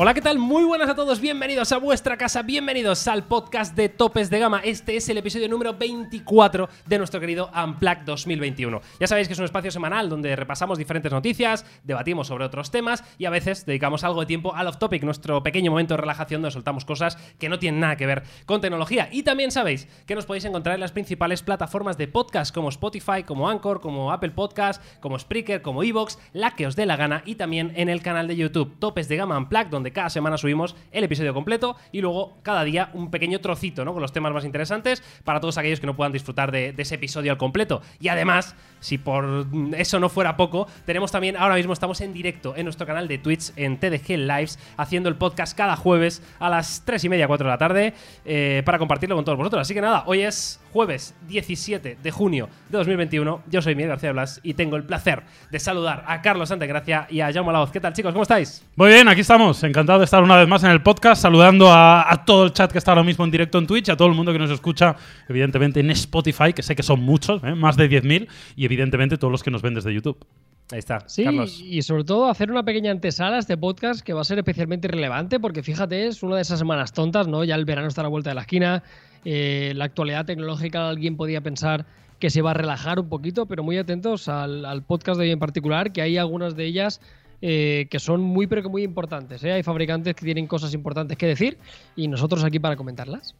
Hola, ¿qué tal? Muy buenas a todos, bienvenidos a vuestra casa, bienvenidos al podcast de Topes de Gama. Este es el episodio número 24 de nuestro querido Unplugged 2021. Ya sabéis que es un espacio semanal donde repasamos diferentes noticias, debatimos sobre otros temas y a veces dedicamos algo de tiempo al off-topic, nuestro pequeño momento de relajación donde soltamos cosas que no tienen nada que ver con tecnología. Y también sabéis que nos podéis encontrar en las principales plataformas de podcast como Spotify, como Anchor, como Apple Podcast, como Spreaker, como Evox, la que os dé la gana y también en el canal de YouTube Topes de Gama Unplugged donde cada semana subimos el episodio completo y luego cada día un pequeño trocito, ¿no? Con los temas más interesantes para todos aquellos que no puedan disfrutar de, ese episodio al completo. Y además, si por eso no fuera poco, tenemos también, ahora mismo estamos en directo en nuestro canal de Twitch en TDG Lives, haciendo el podcast cada jueves a las 3 y media, 4 de la tarde, eh, para compartirlo con todos vosotros. Así que nada, hoy es jueves 17 de junio de 2021. Yo soy Miguel García Blas y tengo el placer de saludar a Carlos Santagracia y a Jaume Laoz. ¿Qué tal, chicos? ¿Cómo estáis? Muy bien, aquí estamos. Encantado de estar una vez más en el podcast, saludando a, a todo el chat que está ahora mismo en directo en Twitch, a todo el mundo que nos escucha, evidentemente en Spotify, que sé que son muchos, ¿eh? más de 10.000, y evidentemente todos los que nos ven desde YouTube. Ahí está, Sí, Carlos. y sobre todo hacer una pequeña antesala a este podcast que va a ser especialmente relevante porque fíjate, es una de esas semanas tontas, ¿no? Ya el verano está a la vuelta de la esquina, eh, la actualidad tecnológica, alguien podía pensar que se va a relajar un poquito, pero muy atentos al, al podcast de hoy en particular, que hay algunas de ellas eh, que son muy pero que muy importantes. ¿eh? Hay fabricantes que tienen cosas importantes que decir y nosotros aquí para comentarlas.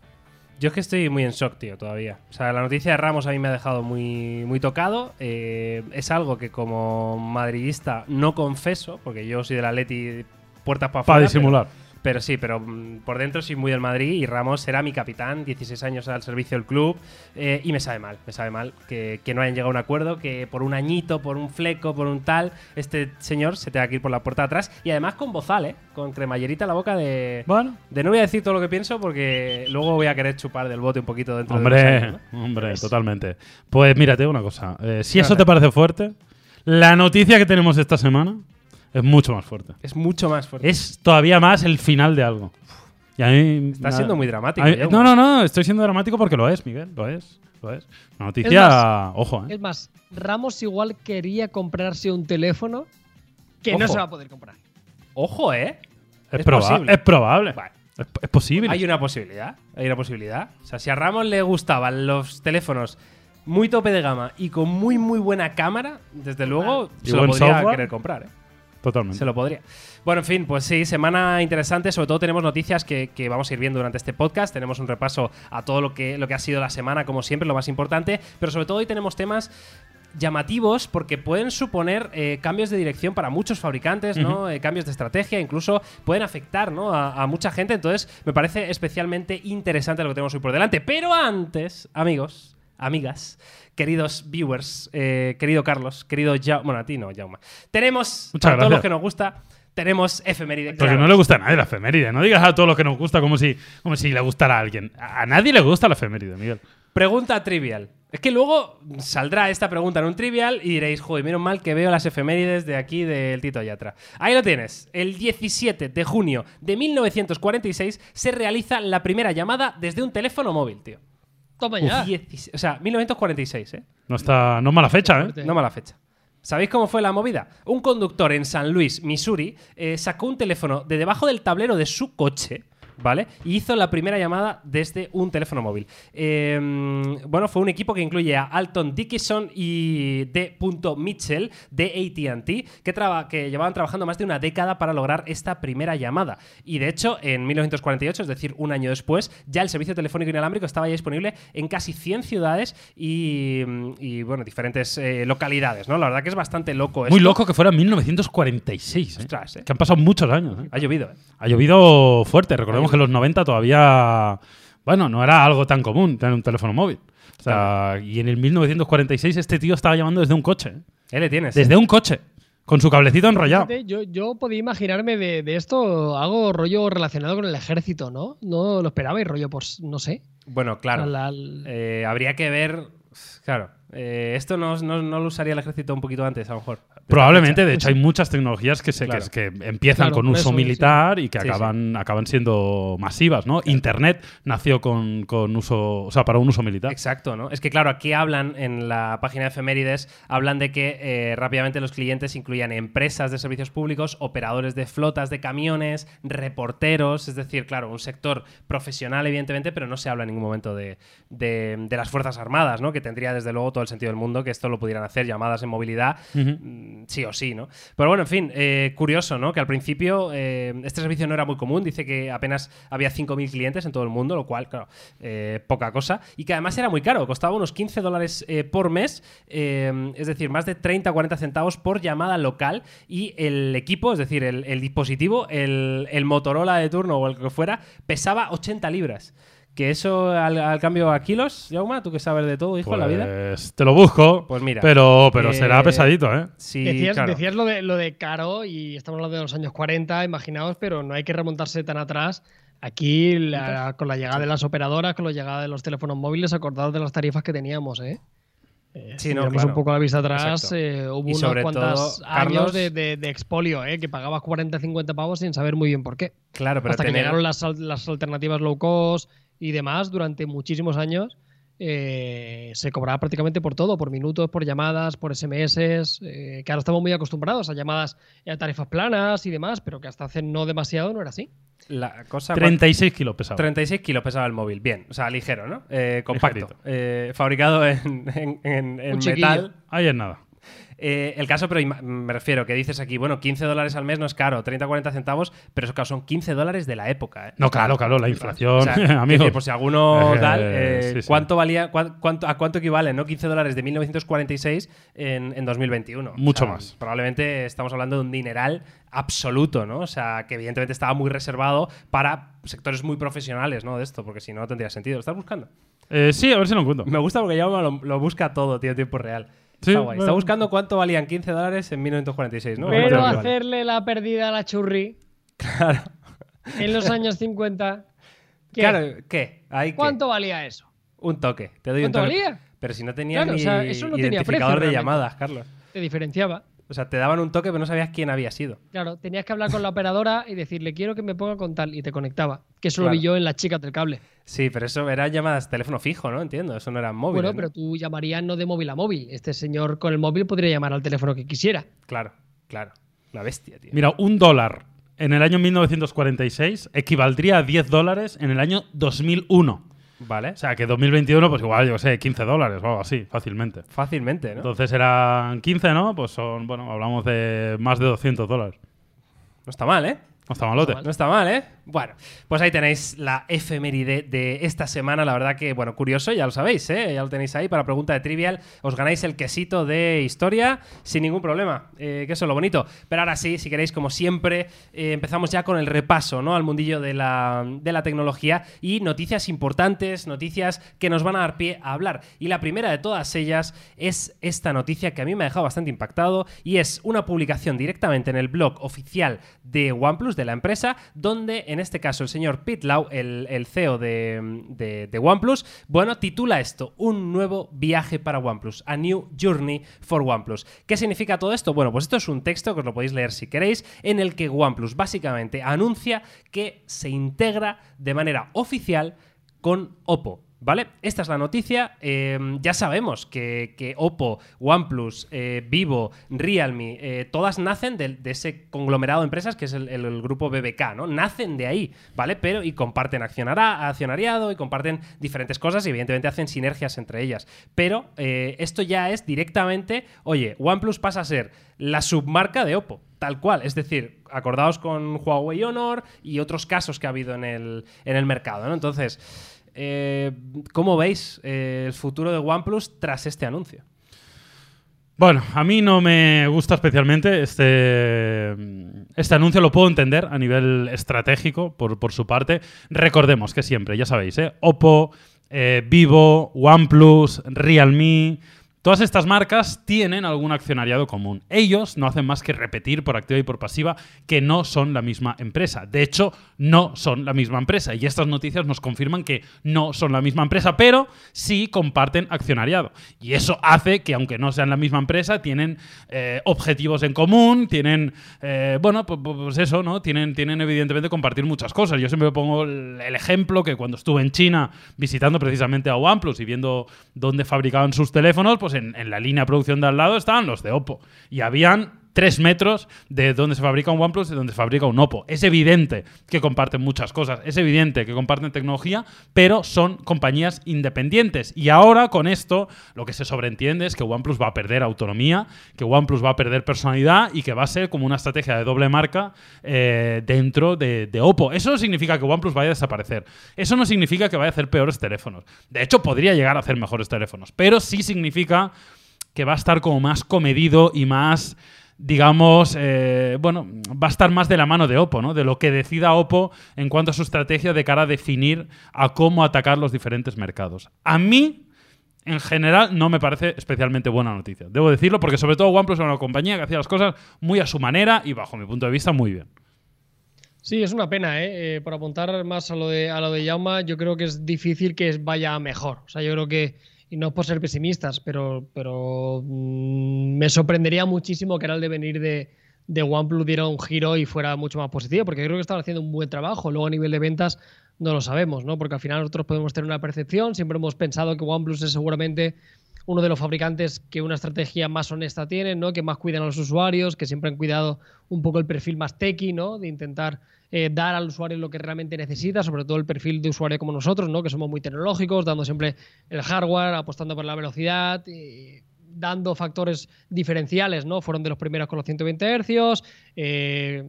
Yo es que estoy muy en shock, tío, todavía. O sea, la noticia de Ramos a mí me ha dejado muy, muy tocado. Eh, es algo que como madridista no confeso, porque yo soy del Atleti puertas para afuera. Para disimular. Pero sí, pero mm, por dentro soy muy del Madrid y Ramos será mi capitán, 16 años al servicio del club eh, y me sabe mal, me sabe mal que, que no hayan llegado a un acuerdo, que por un añito, por un fleco, por un tal, este señor se tenga que ir por la puerta de atrás y además con bozal, ¿eh? Con cremallerita en la boca de... Bueno, De no voy a decir todo lo que pienso porque luego voy a querer chupar del bote un poquito dentro de hombre, unos años, ¿no? hombre, totalmente. Pues mírate una cosa. eh, si eso te parece fuerte, la noticia que tenemos esta semana es mucho más fuerte. Es mucho más fuerte. Es todavía más el final de algo. Y a mí, Está nada- siendo muy dramático. mí- no, no, no, estoy siendo dramático porque lo es, Miguel, lo es. Lo es. Una noticia, más, ojo, ¿eh? Es más, Ramos igual quería comprarse un teléfono que no se va a poder comprar. Ojo, ¿eh? Es, es proba- posible. es probable. Vale. Es, es posible. Hay una posibilidad. Hay una posibilidad. O sea, si a Ramos le gustaban los teléfonos muy tope de gama y con muy, muy buena cámara, desde luego se lo podría software. querer comprar, ¿eh? Totalmente. Se lo podría. Bueno, en fin, pues sí, semana interesante. Sobre todo tenemos noticias que, que vamos a ir viendo durante este podcast. Tenemos un repaso a todo lo que, lo que ha sido la semana, como siempre, lo más importante. Pero sobre todo hoy tenemos temas llamativos porque pueden suponer eh, cambios de dirección para muchos fabricantes, ¿no? Eh, cambios de estrategia, incluso pueden afectar ¿no? a, a mucha gente. Entonces, me parece especialmente interesante lo que tenemos hoy por delante. Pero antes, amigos, amigas, queridos viewers, eh, querido Carlos, querido Jaume, bueno, a ti no, Jaume. Tenemos, Muchas para todos los que nos gusta, tenemos efeméride. Porque claro. no le gusta a nadie la efeméride. No digas a todos los que nos gusta como si, como si le gustara a alguien. A a nadie le gusta la efeméride, Miguel. Pregunta trivial. Es que luego saldrá esta pregunta en un trivial y diréis, joder, menos mal que veo las efemérides de aquí del Tito Yatra. Ahí lo tienes. El 17 de junio de 1946 se realiza la primera llamada desde un teléfono móvil, tío. Toma ya. 16 o sea, 1946, ¿eh? No está, no es mala fecha, ¿eh? No mala fecha. ¿Sabéis cómo fue la movida? Un conductor en San Luis, Missouri, eh, sacó un teléfono de debajo del tablero de su coche, ¿vale? Y hizo la primera llamada desde un teléfono móvil. Eh, bueno, fue un equipo que incluye a Alton Dickinson y D. Mitchell de ATT, que, traba- que llevaban trabajando más de una década para lograr esta primera llamada. Y de hecho, en 1948, es decir, un año después, ya el servicio telefónico inalámbrico estaba ya disponible en casi 100 ciudades y, y, bueno, diferentes eh, localidades, ¿no? La verdad que es bastante loco esto. Muy loco que fuera 1946. ¿eh? Ostras, ¿eh? Que han pasado muchos años. Ha llovido, ¿eh? Ha llovido fuerte. Recordemos que en los 90 todavía. Bueno, no era algo tan común tener un teléfono móvil. O sea, y en el 1946 este tío estaba llamando desde un coche. ¿eh? Ahí le tienes. ¿eh? Desde un coche. Con su cablecito enrollado. Yo, yo podía imaginarme de, de esto algo rollo relacionado con el ejército, ¿no? No lo esperaba y rollo, pues, no sé. Bueno, claro. Eh, habría que ver. Claro. Eh, esto no, no- no lo usaría el ejército un poquito antes, a lo mejor. Probablemente, de hecho, hay muchas tecnologías que, se, Claro. que, que empiezan Claro, con uso eso, militar y que Sí, acaban, acaban siendo masivas, ¿no? Internet nació con, con uso, o sea, para un uso militar. Exacto, ¿no? Es que claro, aquí hablan en la página de efemérides, hablan de que eh, rápidamente los clientes incluían empresas de servicios públicos, operadores de flotas de camiones, reporteros, es decir, claro, un sector profesional evidentemente, pero no se habla en ningún momento de, de- de las Fuerzas Armadas, ¿no? Que tendría desde luego todo el sentido del mundo que esto lo pudieran hacer, llamadas en movilidad, mm, sí o sí, ¿no? Pero bueno, en fin, eh, curioso, ¿no? Que al principio eh, este servicio no era muy común, dice que apenas había 5.000 clientes en todo el mundo, lo cual, claro, eh, poca cosa, y que además era muy caro, costaba unos 15 dólares por mes, es decir, más de 30 o 40 centavos por llamada local, y el equipo, es decir, el, el dispositivo, el, el Motorola de turno o el que fuera, pesaba 80 libras. Que eso al, al cambio a kilos, Jauma, tú que sabes de todo, hijo, en la vida. Pues te lo busco, Pues mira, pero, pero eh, será pesadito, ¿eh? Sí, decías claro. decías lo, de, lo de caro y estamos hablando de los años 40, imaginaos, pero no hay que remontarse tan atrás. Aquí, la- con la llegada de las operadoras, con la llegada de los teléfonos móviles, acordados de las tarifas que teníamos, ¿eh? Eh, Sí, si no, miramos claro. un poco la vista atrás, eh, hubo unos cuantos años de, de- de expolio, ¿eh? que pagabas 40, 50 pavos sin saber muy bien por qué. Claro, pero Hasta que llegaron las, las alternativas low cost y demás durante muchísimos años. eh, se cobraba prácticamente por todo, por minutos, por llamadas, por SMS, eh, que ahora estamos muy acostumbrados a llamadas a tarifas planas y demás, pero que hasta hace no demasiado no era así. la cosa 36 kilos pesaba. 36 kilos pesaba el móvil, bien, o sea, ligero, ¿no? Eh, compacto. Eh, fabricado en, en- metal. Ahí es nada. Eh, el caso, pero me refiero, que dices aquí, bueno, 15 dólares al mes no es caro, 30-40 centavos, pero eso son 15 dólares de la época, ¿eh? No, claro, claro, la inflación, O sea, amigo. por si alguno Eh, tal, eh, sí, sí. ¿cuánto valía, cuán- cuánto, a cuánto equivale, no? 15 dólares de 1946 en, en 2021. Mucho O sea, más. Probablemente estamos hablando de un dineral absoluto, ¿no? O sea, que evidentemente estaba muy reservado para sectores muy profesionales, ¿no? De esto, porque si no, no tendría sentido. ¿Lo estás buscando? Eh, sí, a ver si lo encuentro. Me gusta porque ya lo, lo busca todo, tío, en tiempo real. Sí, Está guay. Está bueno. buscando cuánto valían 15 dólares en 1946, ¿no? Pero hacerle la pérdida a la churri Claro. en los años 50, ¿qué? Claro, ¿qué? Ahí, ¿qué? ¿cuánto valía eso? Un toque. Te doy un ¿Cuánto toque. valía? Pero si no tenías Claro, ni o sea, eso no tenía identificador precio de realmente. llamadas, Carlos. Te diferenciaba. O sea, te daban un toque, pero no sabías quién había sido. Claro, tenías que hablar con la operadora y decirle quiero que me ponga con tal y te conectaba. Que eso lo vi yo en las chicas del cable. Sí, pero eso eran llamadas teléfono fijo, ¿no? Entiendo. Eso no eran móviles. bueno, ¿no? pero tú llamarías no de móvil a móvil. Este señor con el móvil podría llamar al teléfono que quisiera. Claro, claro. Una bestia, tío. Mira, un dólar en el año 1946 equivaldría a 10 dólares en el año 2001. Vale. O sea, que 2021, pues igual, yo sé, 15 dólares o algo así, fácilmente. Fácilmente, ¿no? Entonces eran 15, ¿no? Pues son, bueno, hablamos de más de 200 dólares. No está mal, ¿eh? No está malote. mal. No está mal, ¿eh? Bueno, pues ahí tenéis la efeméride de esta semana. La verdad que, bueno, curioso, ya lo sabéis, ¿eh? Ya lo tenéis ahí para pregunta de trivial. Os ganáis el quesito de historia sin ningún problema. Eh, que eso es lo bonito. Pero ahora sí, si queréis, como siempre, eh, empezamos ya con el repaso, ¿no? Al mundillo de la, de la tecnología y noticias importantes, noticias que nos van a dar pie a hablar. Y la primera de todas ellas es esta noticia que a mí me ha dejado bastante impactado y es una publicación directamente en el blog oficial de OnePlus, de la empresa, donde en este caso el señor Pete Lau, el, el CEO de, de- de OnePlus, bueno, titula esto, un nuevo viaje para OnePlus, a new journey for OnePlus. ¿Qué significa todo esto? Bueno, pues esto es un texto que os lo podéis leer si queréis, en el que OnePlus básicamente anuncia que se integra de manera oficial con Oppo. ¿Vale? Esta es la noticia. Eh, ya sabemos que, que Oppo, OnePlus, eh, Vivo, Realme, eh, todas nacen de, ese conglomerado de empresas que es el, grupo BBK, ¿no? Nacen de ahí, ¿vale? Pero y comparten accionariado y comparten diferentes cosas y evidentemente hacen sinergias entre ellas. Pero eh, esto ya es directamente, oye, OnePlus pasa a ser la submarca de Oppo. Tal cual, es decir, acordaos con Huawei Honor y otros casos que ha habido en el, en el mercado, ¿no? Entonces, eh, ¿cómo veis eh, el futuro de OnePlus tras este anuncio? Bueno, a mí no me gusta especialmente este, este anuncio, lo puedo entender a nivel estratégico por, por su parte. Recordemos que siempre, ya sabéis, ¿eh? Oppo, Vivo, OnePlus, Realme, Todas estas marcas tienen algún accionariado común. Ellos no hacen más que repetir por activa y por pasiva que no son la misma empresa. De hecho, no son la misma empresa. Y estas noticias nos confirman que no son la misma empresa, pero sí comparten accionariado. Y eso hace que, aunque no sean la misma empresa, tienen eh, objetivos en común, tienen, eh, bueno, pues, pues, eso, ¿no? Tienen, tienen evidentemente compartir muchas cosas. Yo siempre pongo el, el ejemplo que cuando estuve en China visitando precisamente a OnePlus y viendo dónde fabricaban sus teléfonos, pues en, la línea de producción de al lado estaban los de Oppo. Y habían tres metros de donde se fabrica un OnePlus y donde se fabrica un Oppo. Es evidente que comparten muchas cosas, es evidente que comparten tecnología, pero son compañías independientes. Y ahora con esto lo que se sobreentiende es que OnePlus va a perder autonomía, que OnePlus va a perder personalidad y que va a ser como una estrategia de doble marca eh, dentro de, de Oppo. Eso no significa que OnePlus vaya a desaparecer. Eso no significa que vaya a hacer peores teléfonos. De hecho, podría llegar a hacer mejores teléfonos, pero sí significa que va a estar como más comedido y más digamos, eh, bueno, va a estar más de la mano de Oppo, ¿no? De lo que decida Oppo en cuanto a su estrategia de cara a definir a cómo atacar los diferentes mercados. A mí, en general, no me parece especialmente buena noticia. Debo decirlo, porque sobre todo OnePlus era una compañía que hacía las cosas muy a su manera y, bajo mi punto de vista, muy bien. Sí, es una pena, ¿eh? eh por apuntar más a lo de a yo creo que es difícil que vaya mejor. O sea, yo creo que y no por ser pesimistas, pero, pero mmm, me sorprendería muchísimo que era el devenir de, de OnePlus diera un giro y fuera mucho más positivo, porque creo que están haciendo un buen trabajo. Luego a nivel de ventas no lo sabemos, ¿no? Porque al final nosotros podemos tener una percepción, siempre hemos pensado que OnePlus es seguramente uno de los fabricantes que una estrategia más honesta tiene, ¿no? Que más cuidan a los usuarios, que siempre han cuidado un poco el perfil más techy, ¿no? De intentar eh, dar al usuario lo que realmente necesita, sobre todo el perfil de usuario como nosotros, ¿no? Que somos muy tecnológicos, dando siempre el hardware, apostando por la velocidad, dando factores diferenciales, ¿no? Fueron de los primeros con los 120 Hz. Eh,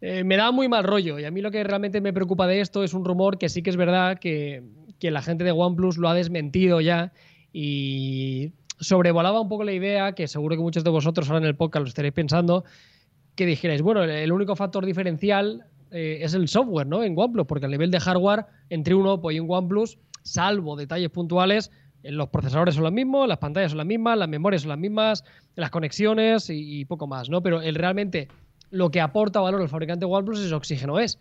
eh, me da muy mal rollo y a mí lo que realmente me preocupa de esto es un rumor que sí que es verdad que, que la gente de OnePlus lo ha desmentido ya y sobrevolaba un poco la idea, que seguro que muchos de vosotros ahora en el podcast lo estaréis pensando, que dijerais, bueno, el único factor diferencial eh, es el software, ¿no? En OnePlus, porque a nivel de hardware, entre un Oppo y un OnePlus, salvo detalles puntuales, eh, los procesadores son los mismos, las pantallas son las mismas, las memorias son las mismas, las conexiones y, poco más, ¿no? Pero el, realmente lo que aporta valor el fabricante OnePlus es oxígeno es.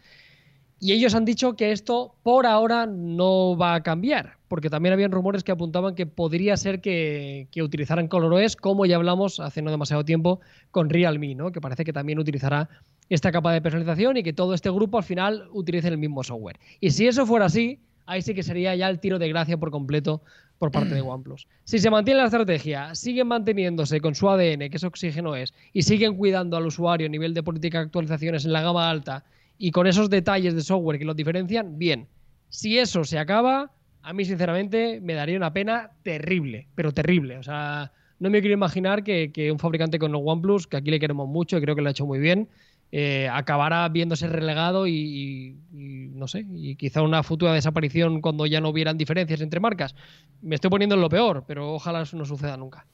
Y ellos han dicho que esto por ahora no va a cambiar, porque también habían rumores que apuntaban que podría ser que, que utilizaran ColorOS, como ya hablamos hace no demasiado tiempo con Realme, ¿no? que parece que también utilizará esta capa de personalización y que todo este grupo al final utilice el mismo software. Y si eso fuera así, ahí sí que sería ya el tiro de gracia por completo por parte de OnePlus. Si se mantiene la estrategia, siguen manteniéndose con su ADN, que es oxígeno es, y siguen cuidando al usuario a nivel de política de actualizaciones en la gama alta y con esos detalles de software que los diferencian, bien. Si eso se acaba, a mí sinceramente me daría una pena terrible, pero terrible. O sea, no me quiero imaginar que, un fabricante con OnePlus, que aquí le queremos mucho y creo que lo ha hecho muy bien, eh, acabará viéndose relegado y, y, y, no sé, y quizá una futura desaparición cuando ya no hubieran diferencias entre marcas. Me estoy poniendo en lo peor, pero ojalá eso no suceda nunca.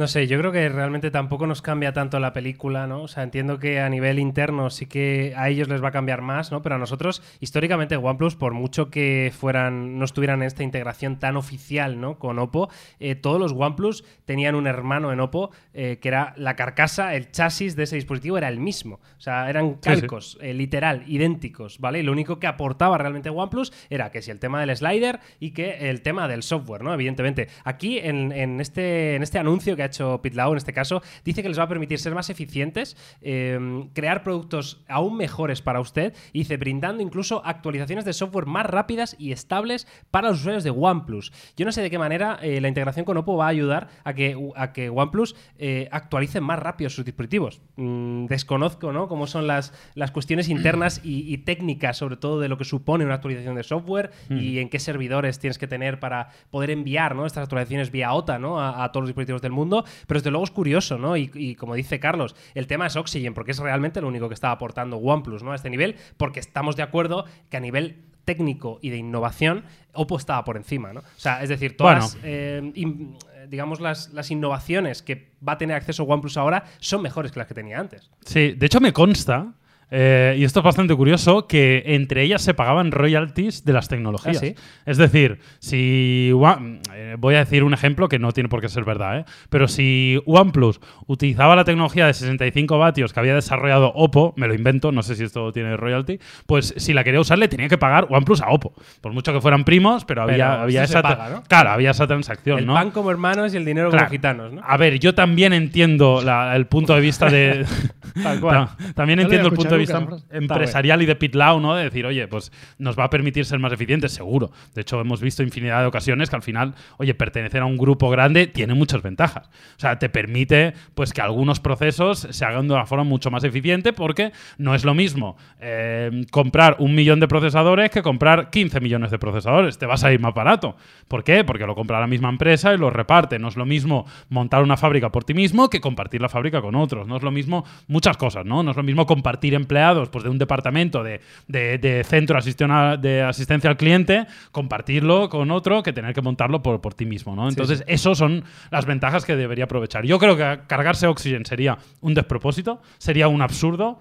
No sé, yo creo que realmente tampoco nos cambia tanto la película, ¿no? O sea, entiendo que a nivel interno sí que a ellos les va a cambiar más, ¿no? Pero a nosotros, históricamente, OnePlus, por mucho que fueran, no estuvieran en esta integración tan oficial, ¿no? Con Oppo, eh, todos los OnePlus tenían un hermano en Oppo eh, que era la carcasa, el chasis de ese dispositivo era el mismo. O sea, eran calcos, sí, sí. Eh, literal, idénticos, ¿vale? Y lo único que aportaba realmente OnePlus era que si el tema del slider y que el tema del software, ¿no? Evidentemente. Aquí, en, en este, en este anuncio que ha hecho Pitlau en este caso, dice que les va a permitir ser más eficientes, eh, crear productos aún mejores para usted y dice brindando incluso actualizaciones de software más rápidas y estables para los usuarios de OnePlus. Yo no sé de qué manera eh, la integración con Oppo va a ayudar a que, a que OnePlus eh, actualice más rápido sus dispositivos. Mm, desconozco ¿no? cómo son las, las cuestiones internas y, y, técnicas, sobre todo de lo que supone una actualización de software mm. y en qué servidores tienes que tener para poder enviar ¿no? estas actualizaciones vía OTA ¿no? a, a todos los dispositivos del mundo mundo, pero desde luego es curioso, ¿no? Y, y, como dice Carlos, el tema es Oxygen, porque es realmente lo único que está aportando OnePlus, ¿no? A este nivel, porque estamos de acuerdo que a nivel técnico y de innovación, Oppo estaba por encima, ¿no? O sea, es decir, todas, bueno. eh, in, digamos, las, las, innovaciones que va a tener acceso OnePlus ahora son mejores que las que tenía antes. Sí, de hecho me consta eh, y esto es bastante curioso, que entre ellas se pagaban royalties de las tecnologías. ¿Ah, sí? Es decir, si One- eh, voy a decir un ejemplo que no tiene por qué ser verdad, ¿eh? pero si OnePlus utilizaba la tecnología de 65 vatios que había desarrollado Oppo, me lo invento, no sé si esto tiene royalty, pues si la quería usar le tenía que pagar OnePlus a Oppo, por mucho que fueran primos, pero había, Pero había esa paga, ¿no? claro, había esa transacción, El ¿no? pan como hermanos y el dinero Claro. como gitanos, ¿no? A ver, yo también entiendo la- el punto de vista de. Tal cual. Ta- también entiendo el punto de vista la empresarial y de Pitlau, ¿no? De decir, oye, pues nos va a permitir ser más eficientes, seguro. De hecho, hemos visto infinidad de ocasiones que al final, oye, pertenecer a un grupo grande tiene muchas ventajas. O sea, te permite, pues, que algunos procesos se hagan de una forma mucho más eficiente porque no es lo mismo eh, comprar un millón de procesadores que comprar 15 millones de procesadores. Te vas a ir más barato. ¿Por qué? Porque lo compra la misma empresa y lo reparte. No es lo mismo montar una fábrica por ti mismo que compartir la fábrica con otros. No es lo mismo muchas cosas, ¿no? No es lo mismo compartir empleados pues, de un departamento de, de- de centro de asistencia al cliente, compartirlo con otro que tener que montarlo por, por ti mismo, ¿no? Entonces, eso son las ventajas que debería aprovechar. Yo creo que cargarse Oxygen sería un despropósito, sería un absurdo.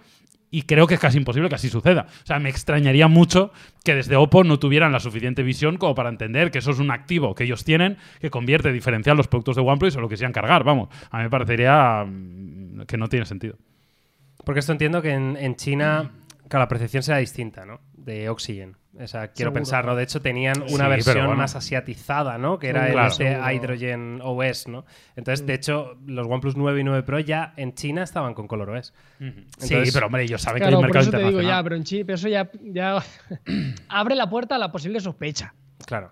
Y creo que es casi imposible que así suceda. O sea, me extrañaría mucho que desde Oppo no tuvieran la suficiente visión como para entender que eso es un activo que ellos tienen que convierte, diferenciar los productos de OnePlus o lo que sean cargar. Vamos, a mí me parecería mm, que no tiene sentido. Porque esto entiendo que en, en China, claro, la percepción será distinta, ¿no? De Oxygen. O sea, quiero Seguro. pensar, ¿no? De hecho, tenían Sí, una pero versión bueno. más asiatizada, ¿no? Que era Seguro, el este seguro. Hydrogen OS, ¿no? Entonces, de hecho, los OnePlus 9 y 9 Pro ya en China estaban con Color OS. sí, Entonces- pero hombre, ellos saben Claro, que hay un por mercado eso te digo internacional. ya, pero en eso ya, ya abre la puerta a la posible sospecha. Claro.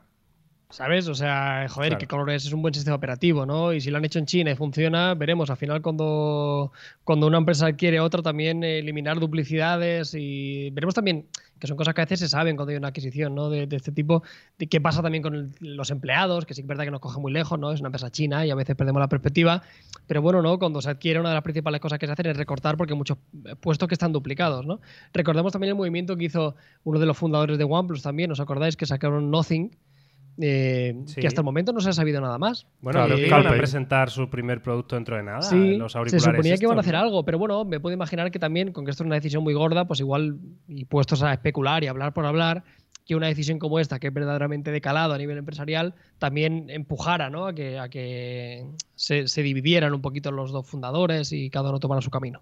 ¿Sabes? O sea, joder, Claro. que ColorOS es un buen sistema operativo, ¿no? Y si lo han hecho en China y funciona, veremos. Al final, cuando, cuando una empresa adquiere otra, también eliminar duplicidades y veremos también, que son cosas que a veces se saben cuando hay una adquisición, ¿no? De, de este tipo. De qué pasa también con el- los empleados, que sí que es verdad que nos coge muy lejos, ¿no? Es una empresa china y a veces perdemos la perspectiva. Pero bueno, ¿no? Cuando se adquiere, una de las principales cosas que se hacen es recortar porque hay muchos puestos que están duplicados, ¿no? Recordemos también el movimiento que hizo uno de los fundadores de OnePlus también, ¿os acordáis? Que sacaron Nothing, eh, Sí. que hasta el momento no se ha sabido nada más. Bueno, creo que que iban a presentar su primer producto dentro de nada. Sí, los se auriculares suponía que iban a hacer algo, pero bueno, me puedo imaginar que también, con que esto es una decisión muy gorda, pues igual, y puestos a especular y hablar por hablar, que una decisión como esta, que es verdaderamente de calado a nivel empresarial, también empujara ¿no? a que, a que se, se dividieran un poquito los dos fundadores y cada uno tomara su camino.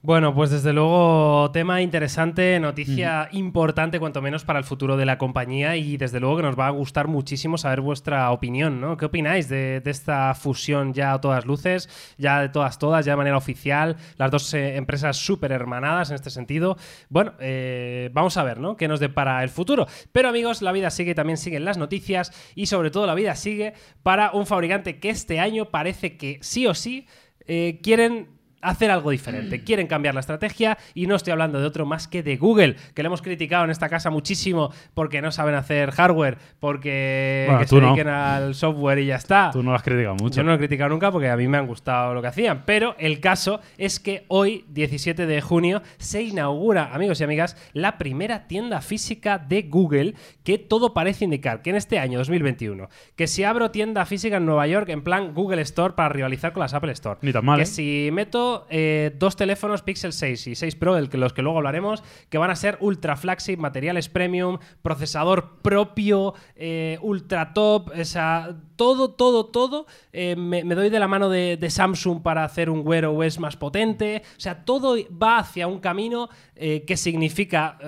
Bueno, pues desde luego tema interesante, noticia importante cuanto menos para el futuro de la compañía y desde luego que nos va a gustar muchísimo saber vuestra opinión, ¿no? ¿Qué opináis de, de esta fusión ya a todas luces, ya de todas todas, ya de manera oficial, las dos eh, empresas súper hermanadas en este sentido? Bueno, eh, vamos a ver, ¿no? ¿Qué nos depara el futuro? Pero amigos, la vida sigue, también siguen las noticias y sobre todo la vida sigue para un fabricante que este año parece que sí o sí eh, quieren hacer algo diferente. Quieren cambiar la estrategia y no estoy hablando de otro más que de Google, que le hemos criticado en esta casa muchísimo porque no saben hacer hardware, porque Bueno, que tú se no. dediquen al software y ya está. Tú no lo has criticado mucho. Yo no lo he criticado nunca porque a mí me han gustado lo que hacían, pero el caso es que hoy, 17 de junio, se inaugura, amigos y amigas, la primera tienda física de Google que todo parece indicar que en este año 2021, que si abro tienda física en Nueva York en plan Google Store para rivalizar con las Apple Store, Ni tan mal, que ¿eh? si meto eh, dos teléfonos Pixel 6 y 6 Pro, que, los que luego hablaremos, que van a ser ultra flagship, materiales premium, procesador propio, eh, ultra top, o sea, todo, todo, todo. eh, me, doy de la mano de, de Samsung para hacer un Wear OS más potente. O sea, todo va hacia un camino que significa,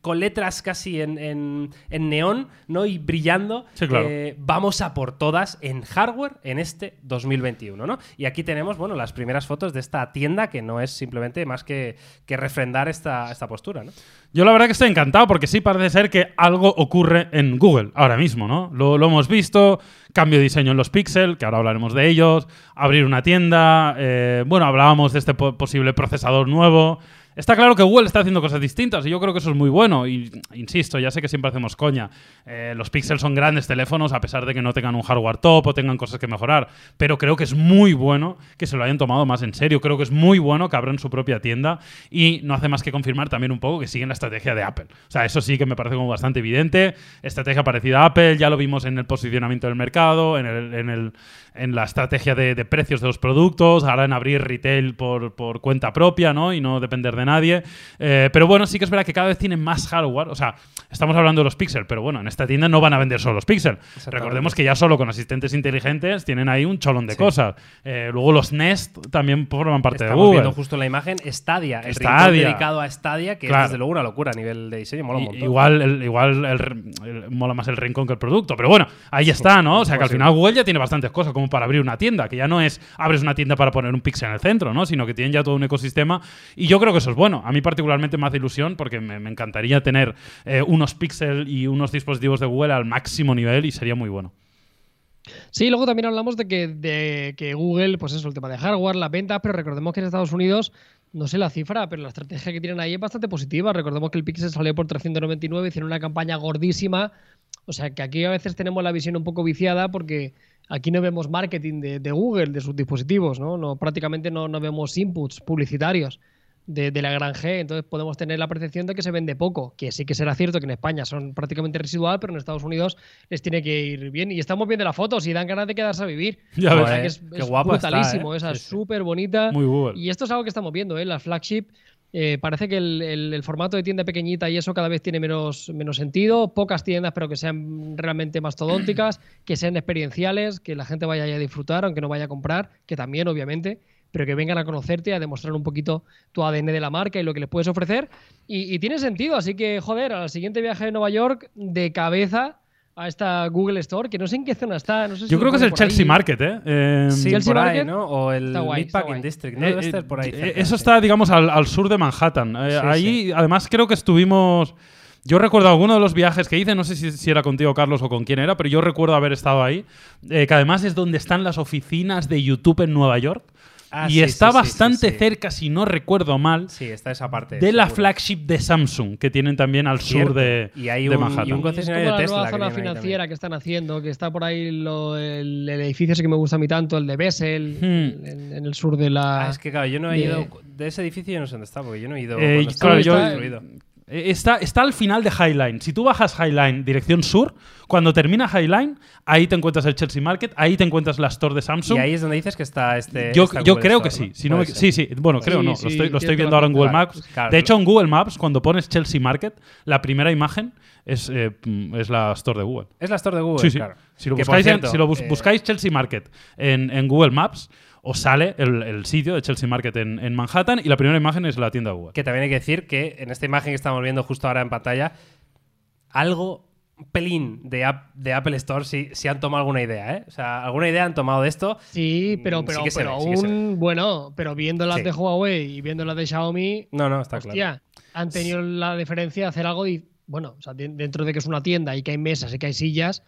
con letras casi en, en- en neón, ¿no? Y brillando, Sí, claro. eh, vamos a por todas en hardware en este 2021, ¿no? Y aquí tenemos, bueno, las primeras fotos de esta tienda que no es simplemente más que, que refrendar esta, esta postura, ¿no? Yo la verdad que estoy encantado porque sí parece ser que algo ocurre en Google ahora mismo, ¿no? Lo, lo hemos visto, cambio de diseño en los Pixel, que ahora hablaremos de ellos, abrir una tienda, eh, bueno, hablábamos de este po- posible procesador nuevo. Está claro que Google está haciendo cosas distintas y yo creo que eso es muy bueno. Y insisto, ya sé que siempre hacemos coña. Eh, los Pixel son grandes teléfonos a pesar de que no tengan un hardware top o tengan cosas que mejorar. Pero creo que es muy bueno que se lo hayan tomado más en serio. Creo que es muy bueno que abran su propia tienda y no hace más que confirmar también un poco que siguen la estrategia de Apple. O sea, eso sí que me parece como bastante evidente. Estrategia parecida a Apple, ya lo vimos en el posicionamiento del mercado, en, el, en, el, en la estrategia de, precios de los productos, ahora en abrir retail por, por cuenta propia, ¿no? Y no depender de nadie. Eh, pero bueno, sí que es verdad que cada vez tienen más hardware. O sea, estamos hablando de los Pixel, pero bueno, en esta tienda no van a vender solo los Pixel. Recordemos que ya solo con asistentes inteligentes tienen ahí un cholón de Sí. cosas. Eh, luego los Nest también forman parte Estamos de Google. viendo justo en la imagen Stadia, el Stadia. dedicado a Stadia, que Claro. es desde luego una locura a nivel de diseño, mola un I- montón. Igual, el, igual el, el- mola más el rincón que el producto. Pero bueno, ahí está, ¿no? O sea que al final Google ya tiene bastantes cosas como para abrir una tienda, que ya no es abres una tienda para poner un pixel en el centro, ¿no? Sino que tienen ya todo un ecosistema. Y yo creo que eso bueno. A mí particularmente me hace ilusión porque me, me encantaría tener eh, unos pixel y unos dispositivos de Google al máximo nivel y sería muy bueno. Sí, luego también hablamos de que, de que Google, pues eso, el tema de hardware, las ventas, pero recordemos que en Estados Unidos, no sé la cifra, pero la estrategia que tienen ahí es bastante positiva. Recordemos que el Pixel salió por 399, hicieron una campaña gordísima. O sea que aquí a veces tenemos la visión un poco viciada porque aquí no vemos marketing de, de Google, de sus dispositivos, ¿no? no prácticamente no, no vemos inputs publicitarios de, de la gran G, entonces podemos tener la percepción de que se vende poco, que sí que será cierto que en España son prácticamente residual, pero en Estados Unidos les tiene que ir bien. Y estamos viendo las fotos y dan ganas de quedarse a vivir. Ya ves. que es, Qué es guapa está, brutalísimo, ¿eh? esa es súper bonita. Muy Google. Y esto es algo que estamos viendo, ¿eh? La flagship. eh, parece que el, el- el formato de tienda pequeñita y eso cada vez tiene menos, menos sentido. Pocas tiendas, pero que sean realmente mastodónticas, que sean experienciales, que la gente vaya a disfrutar, aunque no vaya a comprar, que también, obviamente, pero que vengan a conocerte, a demostrar un poquito tu ADN de la marca y lo que les puedes ofrecer. Y, y tiene sentido, así que, joder, al siguiente viaje de Nueva York, de cabeza a esta Google Store, que no sé en qué zona está. No sé si Yo creo que es el Chelsea ahí. Market, ¿eh? Eh, Sí, Chelsea por ahí. ¿no? O el guay, Meatpacking. District, ¿no? Eh, Debe eh, estar por ahí. eh, cerca, eso sí. está, digamos, al, al sur de Manhattan. Eh, Sí, ahí, sí. además, creo que estuvimos. Yo recuerdo alguno de los viajes que hice, no sé si, si era contigo, Carlos, o con quién era, pero yo recuerdo haber estado ahí. eh, que además es donde están las oficinas de YouTube en Nueva York. Ah, y sí, está sí, bastante sí, sí. cerca, si no recuerdo mal, Sí, está esa parte. de la flagship de Samsung, que tienen también al Cierto. sur de, Y hay de un- Manhattan. y un Es concesionario como de la Tesla. nueva que zona financiera también. que están haciendo, que está por ahí lo- el, el edificio ese que me gusta a mí tanto, el de Bessel, Hmm. en, en el sur de la... Ah, es que claro, yo no he de- ido. De ese edificio yo no sé dónde está, porque yo no he ido. Eh, claro, yo- Está, está al final de Highline. Si tú bajas Highline dirección sur, cuando termina Highline, ahí te encuentras el Chelsea Market, ahí te encuentras la store de Samsung. Y ahí es donde dices que está este. yo esta yo creo Store, que sí. ¿no? Si no me- sí, sí. Bueno, Sí, creo no. sí, lo estoy, lo estoy viendo ahora en Google. Maps. Claro, de hecho, en Google Maps, cuando pones Chelsea Market, la primera imagen es, eh, mm, es la store de Google. Es la store de Google, Sí, sí. claro. Si lo buscáis, en- si lo bus- eh, buscáis Chelsea Market en, en Google Maps, os sale el, el sitio de Chelsea Market en, en Manhattan y la primera imagen es la tienda Google. Que también hay que decir que en esta imagen que estamos viendo justo ahora en pantalla, algo, pelín de, App- de Apple Store sí han tomado alguna idea, ¿eh? O sea, alguna idea han tomado de esto. Sí, pero, Mm, pero, sí pero ve, sí aún, bueno, pero viendo las Sí. de Huawei y viendo las de Xiaomi, No, no, está hostia, claro. han tenido la diferencia de hacer algo y, bueno, o sea, de- dentro de que es una tienda y que hay mesas y que hay sillas,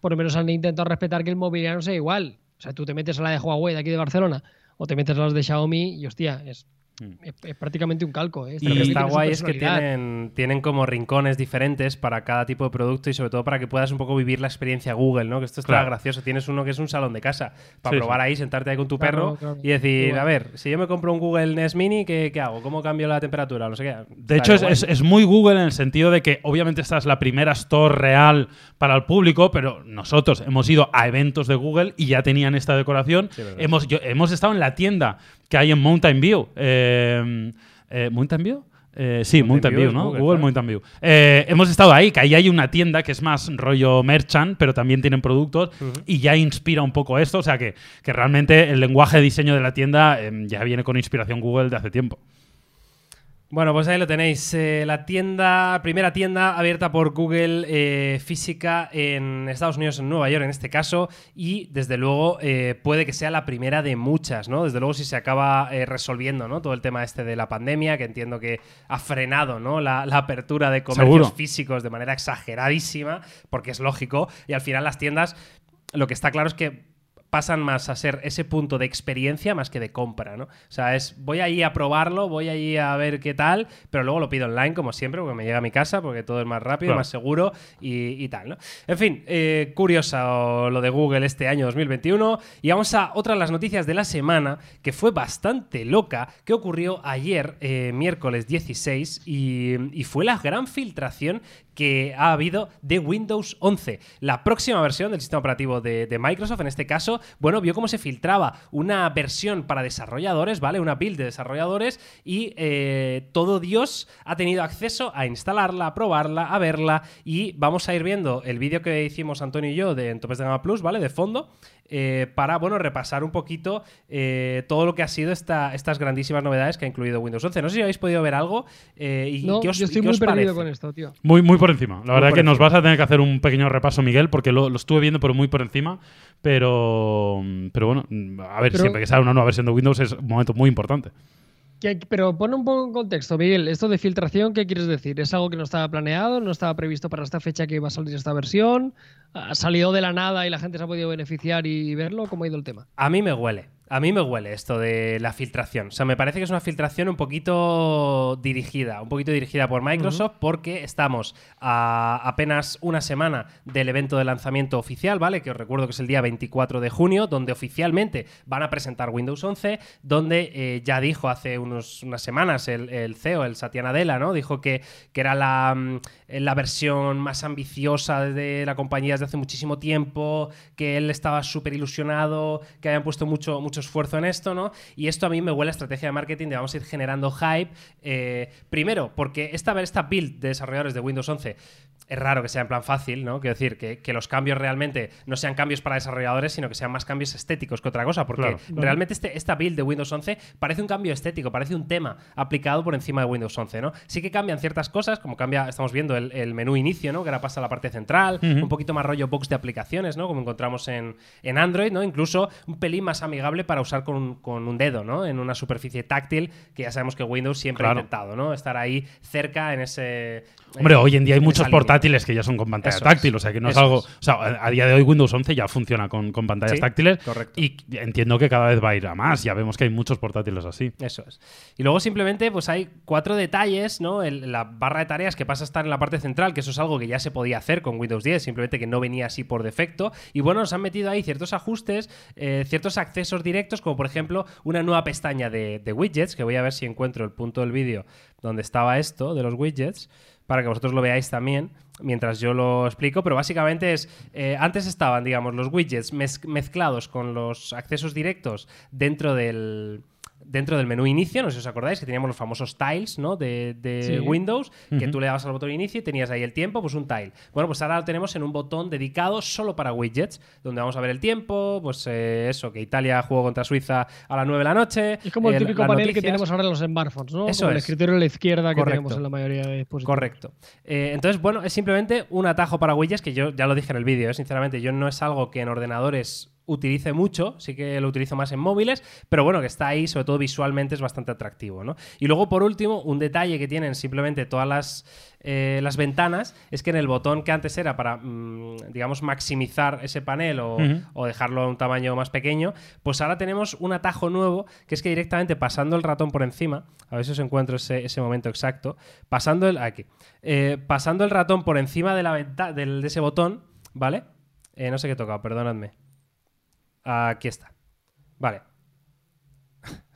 por lo menos han intentado respetar que el mobiliario sea igual. O sea, tú te metes a la de Huawei de aquí de Barcelona o te metes a las de Xiaomi y, hostia, es. Es, es prácticamente un calco. ¿eh? Y Pero lo que está guay es que tienen, tienen como rincones diferentes para cada tipo de producto y sobre todo para que puedas un poco vivir la experiencia Google, ¿no? Que esto está Claro. gracioso. Tienes uno que es un salón de casa para Sí, probar sí. ahí, sentarte ahí con tu Claro, perro claro. y decir, Igual. a ver, si yo me compro un Google Nest Mini, ¿qué, qué hago? ¿Cómo cambio la temperatura? No sé qué. De Está hecho, es, es- es muy Google en el sentido de que obviamente esta es la primera store real para el público, pero nosotros hemos ido a eventos de Google y ya tenían esta decoración. Sí, hemos, yo- hemos estado en la tienda que hay en Mountain View. Eh, eh, ¿Mountain View? Eh, sí, Mountain Mountain View ¿no? Google, Google, claro. Mountain View. Eh, hemos estado ahí, que ahí hay una tienda que es más rollo merchant, pero también tienen productos y ya inspira un poco esto. O sea que, que realmente el lenguaje de diseño de la tienda eh, ya viene con inspiración Google de hace tiempo. Bueno, pues ahí lo tenéis. eh, la tienda, primera tienda abierta por Google eh, física en Estados Unidos, en Nueva York en este caso, y desde luego eh, puede que sea la primera de muchas, ¿no? Desde luego si se acaba resolviendo, ¿no? Todo el tema este de la pandemia, que entiendo que ha frenado, ¿no? La, la apertura de comercios Seguro. físicos de manera exageradísima, porque es lógico, y al final las tiendas, lo que está claro es que pasan más a ser ese punto de experiencia más que de compra, ¿no? O sea, es voy ahí a probarlo, voy ahí a ver qué tal, pero luego lo pido online como siempre porque me llega a mi casa porque todo es más rápido, Claro. más seguro y, y tal, ¿no? En fin, eh, curiosa lo de Google este año 2021 y vamos a otra de las noticias de la semana que fue bastante loca, que ocurrió ayer, eh, miércoles 16 y, y fue la gran filtración que ha habido de Windows 11. La próxima versión del sistema operativo de, de Microsoft, en este caso, bueno, vio cómo se filtraba una versión para desarrolladores, ¿vale? Una build de desarrolladores y eh, todo Dios ha tenido acceso a instalarla, a probarla, a verla y vamos a ir viendo el vídeo que hicimos Antonio y yo de en Topes de Gama Plus, ¿vale? De fondo. eh, para bueno repasar un poquito eh, todo lo que ha sido esta, estas grandísimas novedades que ha incluido Windows 11. No sé si habéis podido ver algo eh, y No, qué os, yo estoy qué muy os perdido parece. con esto, tío. Muy, muy por encima. La verdad que nos vas a tener que hacer un pequeño repaso, Miguel, porque lo, lo estuve viendo, pero muy por encima. Pero, pero bueno, a ver, Pero- siempre que sale una nueva versión de Windows es un momento muy importante. ¿Qué- pero pon un poco en contexto, Miguel. Esto de filtración, ¿qué quieres decir? ¿Es algo que no estaba planeado? ¿No estaba previsto para esta fecha que iba a salir esta versión? ¿Ha salido de la nada y la gente se ha podido beneficiar y verlo? ¿Cómo ha ido el tema? A mí me huele. A mí me huele esto de la filtración. O sea, me parece que es una filtración un poquito dirigida, un poquito dirigida por Microsoft, porque estamos a apenas una semana del evento de lanzamiento oficial, ¿vale? Que os recuerdo que es el día 24 de junio, donde oficialmente van a presentar Windows 11, donde eh, ya dijo hace unos, unas semanas el, el CEO, el Satya Nadella, ¿no? Dijo que, que era la, mm, la versión más ambiciosa de la compañía desde hace muchísimo tiempo, que él estaba súper ilusionado, que habían puesto mucho, mucho esfuerzo en esto, ¿no? Y esto a mí me huele a estrategia de marketing de vamos a ir generando hype. eh, primero, porque esta, esta build de desarrolladores de Windows 11 es raro que sea en plan fácil, ¿no? Quiero decir, que, que los cambios realmente no sean cambios para desarrolladores, sino que sean más cambios estéticos que otra cosa, porque Claro. realmente este, esta build de Windows 11 parece un cambio estético, parece un tema aplicado por encima de Windows 11, ¿no? Sí que cambian ciertas cosas, como cambia, estamos viendo el, el menú inicio, ¿no? Que ahora pasa a la parte central, un poquito más rollo box de aplicaciones, ¿no? Como encontramos en, en Android, ¿no? Incluso un pelín más amigable para usar con, un- con un dedo, ¿no? En una superficie táctil, que ya sabemos que Windows siempre Claro. ha intentado, ¿no? Estar ahí cerca en ese... Hombre, en- hoy en día hay en muchos línea. portátiles que ya son con pantalla Eso táctil, es. o sea que no es algo. es. O sea, a a día de hoy Windows 11 ya funciona con, con pantallas Sí, táctiles. correcto. Y entiendo que cada vez va a ir a más. Ya vemos que hay muchos portátiles así. Eso es. Y luego simplemente pues hay cuatro detalles, ¿no? El- la barra de tareas que pasa a estar en la parte central, que eso es algo que ya se podía hacer con Windows 10, simplemente que no venía así por defecto. Y bueno, nos han metido ahí ciertos ajustes, eh, ciertos accesos directos, como por ejemplo una nueva pestaña de, widgets, que voy a ver si encuentro el punto del vídeo donde estaba esto de los widgets, para que vosotros lo veáis también mientras yo lo explico, pero básicamente es, eh, antes estaban, digamos, los widgets mez- mezclados con los accesos directos dentro del, dentro del menú inicio, no sé si os acordáis, que teníamos los famosos tiles, ¿no? De, de Sí. Windows, que tú le dabas al botón inicio y tenías ahí el tiempo, pues un tile. Bueno, pues ahora lo tenemos en un botón dedicado solo para widgets, donde vamos a ver el tiempo, pues eh, eso, que Italia jugó contra Suiza a las 9 de la noche. Es como el eh, típico panel que tenemos ahora en los smartphones, ¿no? Eso Como el es. escritorio a la izquierda que Correcto. tenemos en la mayoría de dispositivos. Correcto. Eh, entonces, bueno, es simplemente un atajo para widgets que yo ya lo dije en el vídeo, ¿eh? sinceramente, yo no es algo que en ordenadores utilice mucho, sí que lo utilizo más en móviles, pero bueno, que está ahí, sobre todo visualmente es bastante atractivo, ¿no? Y luego, por último, un detalle que tienen simplemente todas las, eh, las ventanas es que en el botón que antes era para, mm, digamos, maximizar ese panel o, dejarlo a un tamaño más pequeño, pues ahora tenemos un atajo nuevo que es que directamente pasando el ratón por encima, a ver si os encuentro ese, ese momento exacto, pasando el aquí, eh, pasando el ratón por encima de la venta, del, de ese botón, ¿vale? Eh, no sé qué he tocado, perdonadme. Aquí está. Vale.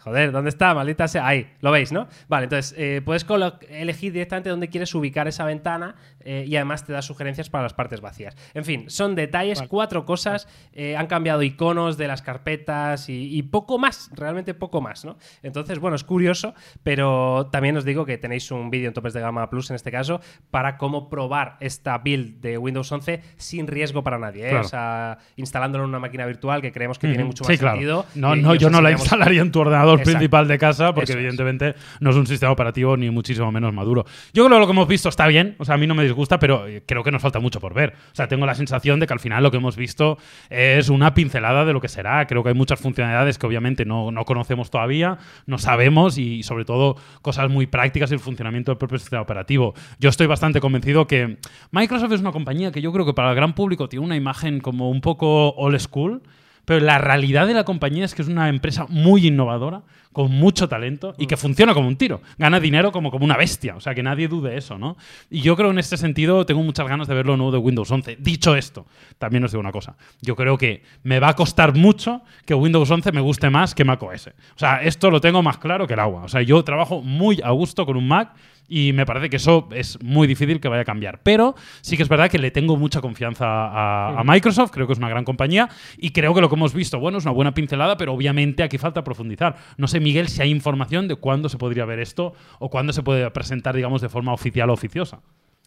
Joder, ¿dónde está? Maldita sea. Ahí, lo veis, ¿no? Vale, entonces eh, puedes elegir directamente dónde quieres ubicar esa ventana eh, y además te da sugerencias para las partes vacías. En fin, son detalles, Vale. cuatro cosas. eh, han cambiado iconos de las carpetas y, y poco más, realmente poco más, ¿no? Entonces, bueno, es curioso, pero también os digo que tenéis un vídeo en Topes de Gama Plus en este caso para cómo probar esta build de Windows 11 sin riesgo para nadie. Claro. O sea, instalándolo en una máquina virtual que creemos que tiene mucho Sí, más claro. sentido. No, no, yo no la instalaría en tu ordenador Exacto. principal de casa porque Eso es. evidentemente no es un sistema operativo ni muchísimo menos maduro. Yo creo que lo que hemos visto está bien, o sea, a mí no me disgusta, pero eh, creo que nos falta mucho por ver. O sea, tengo la sensación de que al final lo que hemos visto es una pincelada de lo que será. Creo que hay muchas funcionalidades que obviamente no, no conocemos todavía, no sabemos y sobre todo cosas muy prácticas y el funcionamiento del propio sistema operativo. Yo estoy bastante convencido que Microsoft es una compañía que yo creo que para el gran público tiene una imagen como un poco old school pero la realidad de la compañía es que es una empresa muy innovadora, con mucho talento y que funciona como un tiro. Gana dinero como, como una bestia, o sea, que nadie dude eso, ¿no? Y yo creo en este sentido tengo muchas ganas de ver lo nuevo de Windows 11. Dicho esto, también os digo una cosa, yo creo que me va a costar mucho que Windows 11 me guste más que macOS. O sea, esto lo tengo más claro que el agua. O sea, yo trabajo muy a gusto con un Mac y me parece que eso es muy difícil que vaya a cambiar. Pero sí que es verdad que le tengo mucha confianza a, a, Microsoft, creo que es una gran compañía y creo que lo que hemos visto, bueno, es una buena pincelada, pero obviamente aquí falta profundizar. No sé, Miguel, si hay información de cuándo se podría ver esto o cuándo se puede presentar, digamos, de forma oficial o oficiosa.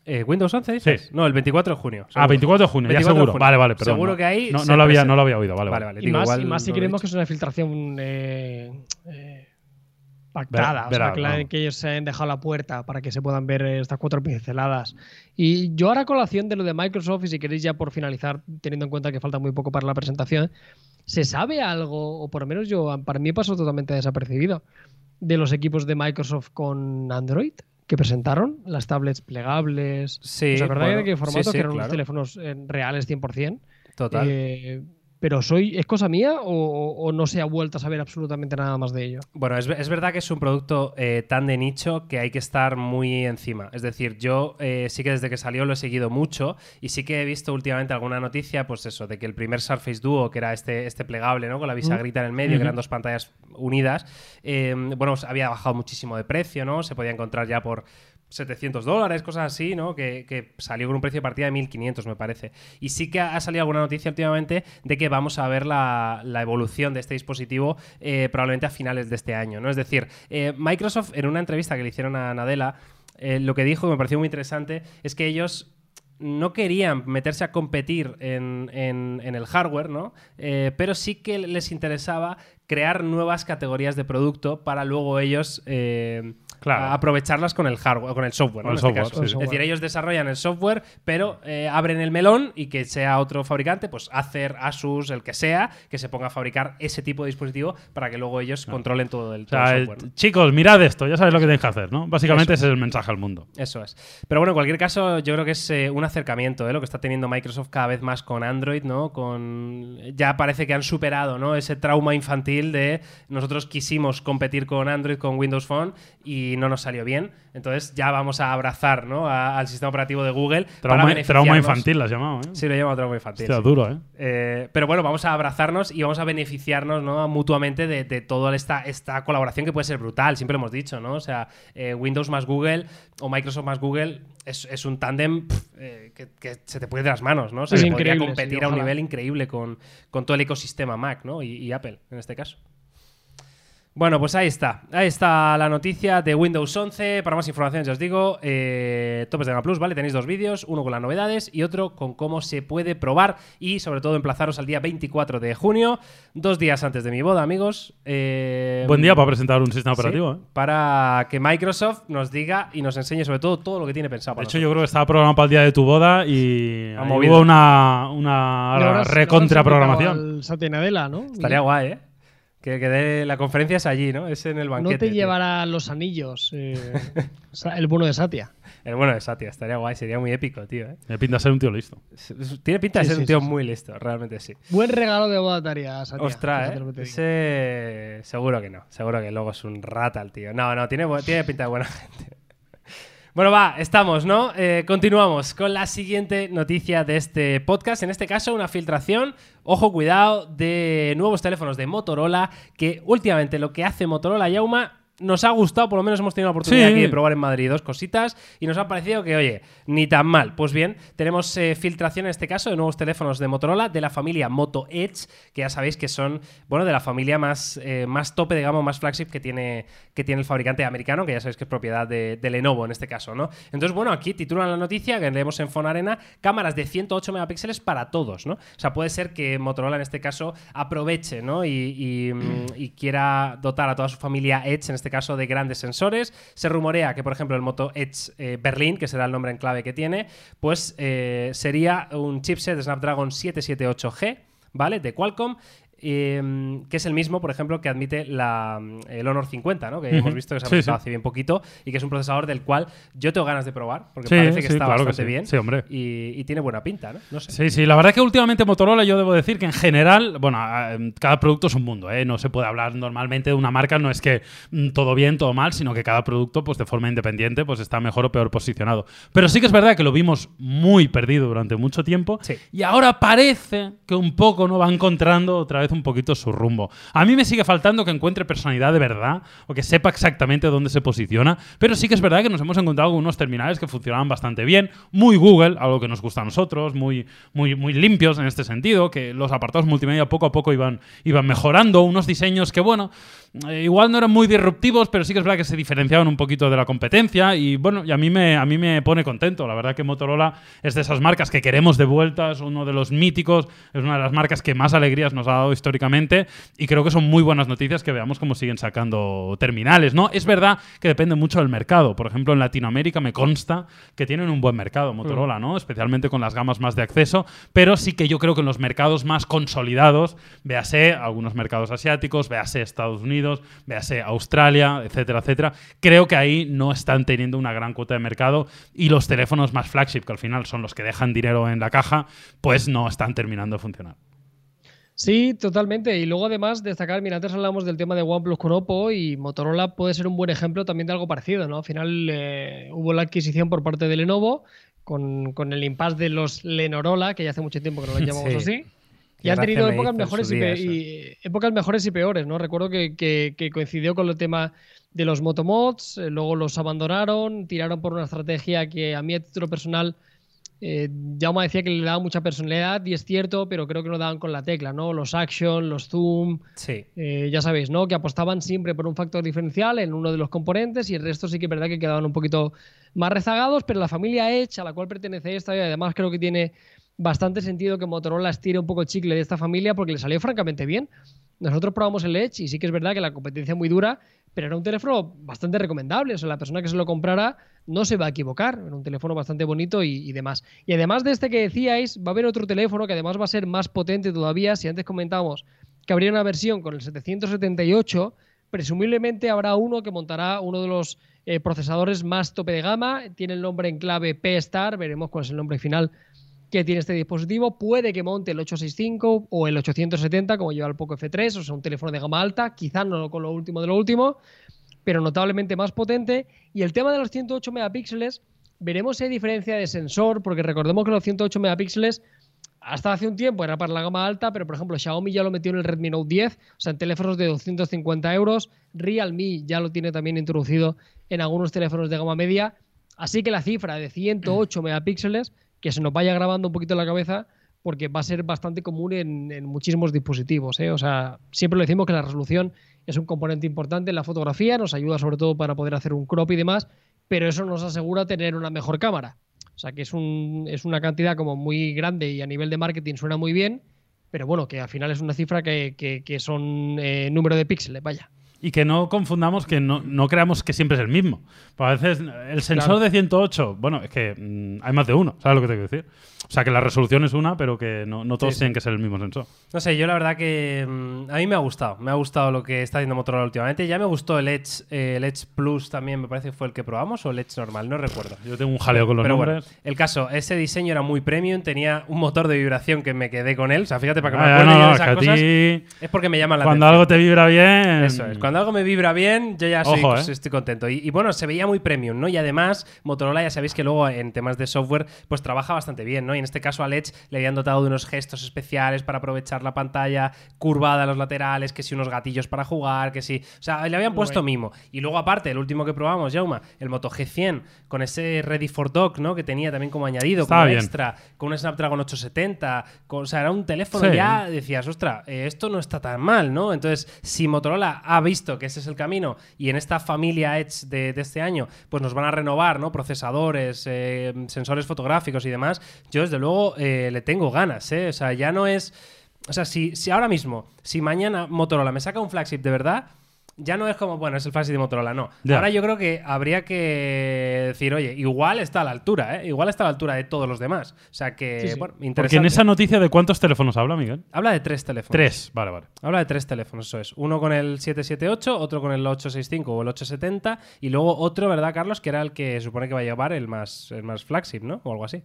Eh, ¿Windows 11 dices? Sí. No, el 24 de junio. Ah, 24 de junio, 24 ya seguro. junio. Vale, vale, perdón. Seguro no. que ahí No, lo, había, no lo había oído, vale, Vale, vale. vale. Y Digo, más, igual y más si he creemos que es una filtración eh, eh, pactada, Verá- o sea, verá, que, la- no. que ellos se han dejado la puerta para que se puedan ver eh, estas cuatro pinceladas. Y yo ahora colación de lo de Microsoft, y si queréis ya por finalizar, teniendo en cuenta que falta muy poco para la presentación, ¿se sabe algo, o por lo menos yo, para mí pasó totalmente desapercibido, de los equipos de Microsoft con Android? que presentaron, las tablets plegables. Sí, ¿Os acordáis bueno, de qué formato? sí, sí, que eran claro. unos teléfonos eh, reales 100%. Total. Eh, pero soy, ¿es cosa mía o, no se ha vuelto a saber absolutamente nada más de ello? Bueno, es, es verdad que es un producto eh, tan de nicho que hay que estar muy encima. Es decir, yo eh, sí que desde que salió lo he seguido mucho y sí que he visto últimamente alguna noticia, pues eso, de que el primer Surface Duo, que era este, este plegable, ¿no? Con la bisagrita en el medio, que eran dos pantallas unidas, eh, bueno, pues había bajado muchísimo de precio, ¿no? Se podía encontrar ya por 700 dólares, cosas así, ¿no? Que, que salió con un precio de partida de 1500, me parece. Y sí que ha salido alguna noticia últimamente de que vamos a ver la, la evolución de este dispositivo eh, probablemente a finales de este año, ¿no? Es decir, eh, Microsoft, en una entrevista que le hicieron a Nadella, eh, lo que dijo, que me pareció muy interesante, es que ellos no querían meterse a competir en, en- el hardware, ¿no? Pero sí que les interesaba crear nuevas categorías de producto para luego ellos Claro. a- aprovecharlas con el hardware, con el software, ¿no? Este caso. sí. Es decir, ellos desarrollan el software, pero eh, abren el melón y que sea otro fabricante, pues Acer, Asus, el que sea, que se ponga a fabricar ese tipo de dispositivo para que luego ellos controlen todo el, O software. ¿no? chicos, mirad esto, ya sabéis lo que tenéis que hacer, ¿no? Básicamente ese es el mensaje al mundo. Eso es. Pero bueno, en cualquier caso, yo creo que es eh, un acercamiento, ¿eh? lo que está teniendo Microsoft cada vez más con Android, ¿no? Con ya parece que han superado, ¿no? Ese trauma infantil de nosotros quisimos competir con Android, con Windows Phone y no nos salió bien. Entonces ya vamos a abrazar, ¿no? a- al sistema operativo de Google para Trauma, trauma beneficiarnos. infantil lo has llamado, ¿eh? Sí, lo llamo trauma infantil. Hostia, sí. duro, ¿eh? Eh, pero bueno, vamos a abrazarnos y vamos a beneficiarnos ¿no? mutuamente de, de toda esta, esta colaboración que puede ser brutal, siempre lo hemos dicho, ¿no? O sea, eh, Windows más Google o Microsoft más Google es, es un tándem eh, que, que se te puede de las manos, ¿no? O sea, Es que podría competir sí, a un nivel increíble con, con todo el ecosistema Mac, ¿no? Y, y Apple, en este caso. Bueno, pues ahí está. Ahí está la noticia de Windows 11. Para más información, ya os digo, eh, Topes de Gama Plus, ¿vale? Tenéis dos vídeos, uno con las novedades y otro con cómo se puede probar y sobre todo emplazaros al día 24 de junio, dos días antes de mi boda, amigos. Eh, Buen día para presentar un sistema sí, operativo, ¿eh? Para que Microsoft nos diga y nos enseñe sobre todo todo lo que tiene pensado. De hecho, yo creo que estaba programado para el día de tu boda y Ha ahí movido. hubo una, una Le habrás- le recontra habrás programación. invitado al Satya Nadella, ¿no? Estaría guay, ¿eh? Que, que dé- la conferencia es allí, ¿no? Es en el banquete. No te tío. llevará los anillos eh, el bueno de Satya. El bueno de Satya, estaría guay, sería muy épico, tío, ¿eh? Me pinta ser un tío listo. Tiene pinta de Sí, ser sí, un tío sí, sí. muy listo, realmente sí. Buen regalo de boda taría Satya. Ostras, ¿eh? Ese... Seguro que no. Seguro que luego es un rata el tío. No, no, tiene, tiene pinta de buena gente. Bueno, va, estamos, ¿no? Eh, continuamos con la siguiente noticia de este podcast. En este caso, una filtración, ojo, cuidado, de nuevos teléfonos de Motorola, que últimamente lo que hace Motorola Yauma nos ha gustado, por lo menos hemos tenido la oportunidad Sí. aquí de probar en Madrid dos cositas y nos ha parecido que, oye, ni tan mal. Pues bien, tenemos eh, filtración en este caso de nuevos teléfonos de Motorola de la familia Moto Edge, que ya sabéis que son, bueno, de la familia más, eh, más tope de gama, más flagship que tiene, que tiene el fabricante americano, que ya sabéis que es propiedad de, de Lenovo en este caso, ¿no? Entonces, bueno, aquí titulan la noticia que leemos en Fonarena, cámaras de 108 megapíxeles para todos, ¿no? O sea, puede ser que Motorola en este caso aproveche, ¿no? Y, y, mm, y quiera dotar a toda su familia Edge, en este caso, de grandes sensores. Se rumorea que, por ejemplo, el Moto Edge eh, Berlin, que será el nombre en clave que tiene, pues eh, sería un chipset de Snapdragon 778G, ¿vale? De Qualcomm. Eh, que es el mismo, por ejemplo, que admite la, el Honor 50, ¿no? que hemos visto que se ha Sí, presentado sí. hace bien poquito y que es un procesador del cual yo tengo ganas de probar, porque Sí, parece que está claro que bastante sí. bien Sí, hombre. Y, y tiene buena pinta. ¿no? No sé. Sí, sí, la verdad es que últimamente Motorola yo debo decir que en general, bueno, cada producto es un mundo, ¿eh? no se puede hablar normalmente de una marca, no es que mm, todo bien, todo mal, sino que cada producto pues de forma independiente pues está mejor o peor posicionado. Pero sí que es verdad que lo vimos muy perdido durante mucho tiempo Sí. y ahora parece que un poco no va encontrando otra vez un poquito su rumbo. A mí me sigue faltando que encuentre personalidad de verdad o que sepa exactamente dónde se posiciona, pero sí que es verdad que nos hemos encontrado con unos terminales que funcionaban bastante bien, muy Google, algo que nos gusta a nosotros, muy, muy, muy limpios en este sentido, que los apartados multimedia poco a poco iban, iban mejorando, unos diseños que, bueno, eh, igual no eran muy disruptivos, pero sí que es verdad que se diferenciaban un poquito de la competencia y bueno, y a mí me, a mí me pone contento. La verdad que Motorola es de esas marcas que queremos de vuelta, es uno de los míticos, es una de las marcas que más alegrías nos ha dado históricamente y creo que son muy buenas noticias que veamos cómo siguen sacando terminales, ¿no? Es verdad que depende mucho del mercado. Por ejemplo, en Latinoamérica me consta que tienen un buen mercado Motorola, ¿no? Especialmente con las gamas más de acceso, pero sí que yo creo que en los mercados más consolidados, véase algunos mercados asiáticos, véase Estados Unidos, véase Australia, etcétera, etcétera, creo que ahí no están teniendo una gran cuota de mercado y los teléfonos más flagship, que al final son los que dejan dinero en la caja, pues no están terminando de funcionar. Sí, totalmente. Y luego además destacar, mira, antes hablamos del tema de OnePlus con Oppo y Motorola puede ser un buen ejemplo también de algo parecido, ¿no? Al final eh, hubo la adquisición por parte de Lenovo con, con el impasse de los Lenorola, que ya hace mucho tiempo que no los llamamos Sí. así. Y han tenido épocas mejores y, día épocas mejores y peores, ¿no? Recuerdo que, que- que coincidió con el tema de los motomods, eh, luego los abandonaron, tiraron por una estrategia que a mí a título personal eh, Jaume decía que le daba mucha personalidad y es cierto, pero creo que no daban con la tecla, ¿no? Los action, los zoom, Sí. eh, ya sabéis, ¿no? Que apostaban siempre por un factor diferencial en uno de los componentes y el resto sí que es verdad que quedaban un poquito más rezagados, pero la familia Edge, a la cual pertenece esta, y además creo que tiene bastante sentido que Motorola estire un poco chicle de esta familia porque le salió francamente bien. Nosotros probamos el Edge y sí que es verdad que la competencia es muy dura, pero era un teléfono bastante recomendable. O sea, la persona que se lo comprara no se va a equivocar. Era un teléfono bastante bonito y, y demás. Y además de este que decíais, va a haber otro teléfono que además va a ser más potente todavía. Si antes comentábamos que habría una versión con el 778, presumiblemente habrá uno que montará uno de los eh, procesadores más tope de gama. Tiene el nombre en clave P-Star. Veremos cuál es el nombre final que tiene este dispositivo. Puede que monte el 865 o el 870, como lleva el Poco F3, o sea, un teléfono de gama alta, quizás no con lo último de lo último, pero notablemente más potente. Y el tema de los 108 megapíxeles, veremos si hay diferencia de sensor, porque recordemos que los 108 megapíxeles hasta hace un tiempo era para la gama alta, pero por ejemplo Xiaomi ya lo metió en el Redmi Note 10, o sea, en teléfonos de 250 euros. Realme ya lo tiene también introducido en algunos teléfonos de gama media. Así que la cifra de 108 megapíxeles, que se nos vaya grabando un poquito en la cabeza, porque va a ser bastante común en, muchísimos dispositivos. ¿eh? O sea, siempre lo decimos que la resolución es un componente importante en la fotografía, nos ayuda sobre todo para poder hacer un crop y demás, pero eso nos asegura tener una mejor cámara. O sea, que es, un, es una cantidad como muy grande y a nivel de marketing suena muy bien, pero bueno, que al final es una cifra que son eh, número de píxeles, vaya. Y que no confundamos, que no, no creamos que siempre es el mismo. Pues a veces el sensor Claro. de 108, bueno, es que mm, hay más de uno, ¿sabes lo que te quiero decir? O sea, que la resolución es una, pero que no, no todos Sí, sí. tienen que ser el mismo sensor. No sé, yo la verdad que mm, a mí me ha gustado. Me ha gustado lo que está haciendo Motorola últimamente. Ya me gustó el Edge, eh, el Edge Plus también, me parece que fue el que probamos, o el Edge normal, no recuerdo. Yo tengo un jaleo con los Pero bueno, nombres. el caso, ese diseño era muy premium, tenía un motor de vibración que me quedé con él. O sea, fíjate, para que me Ah, acuerde no, no, esas cosas, ti, es porque me llaman la cuando atención. algo te vibra bien. Eso es. Cuando algo me vibra bien, yo ya soy, Ojo, pues, ¿eh? estoy contento. Y, y bueno, se veía muy premium, ¿no? Y además, Motorola ya sabéis que luego en temas de software, pues trabaja bastante bien, ¿no? Y en este caso al Edge le habían dotado de unos gestos especiales para aprovechar la pantalla curvada a los laterales, que si unos gatillos para jugar, que si. O sea, le habían puesto mimo. Y luego, aparte, el último que probamos, Jauma, el Moto G100, con ese Ready for Dock, ¿no? Que tenía también como añadido, Estaba como bien. extra, con un Snapdragon 870. Con, o sea, era un teléfono Sí. ya decías, ostras, eh, esto no está tan mal, ¿no? Entonces, si Motorola ha visto que ese es el camino y en esta familia Edge de, este año, pues nos van a renovar, ¿no? Procesadores, eh, sensores fotográficos y demás, yo desde luego eh, le tengo ganas, ¿eh? O sea, ya no es... O sea, si, si ahora mismo, si mañana Motorola me saca un flagship de verdad, ya no es como, bueno, es el flagship de Motorola, no. Ahora yo creo que habría que decir, oye, igual está a la altura, ¿eh? Igual está a la altura de todos los demás. O sea que, Sí, sí. bueno, Porque interesante. en esa noticia de cuántos teléfonos habla, Miguel. Habla de tres teléfonos. Tres, vale, vale. Habla de tres teléfonos, eso es. Uno con el 778, otro con el 865 o el 870 y luego otro, ¿verdad, Carlos? Que era el que se supone que va a llevar el más, el más flagship, ¿no? O algo así.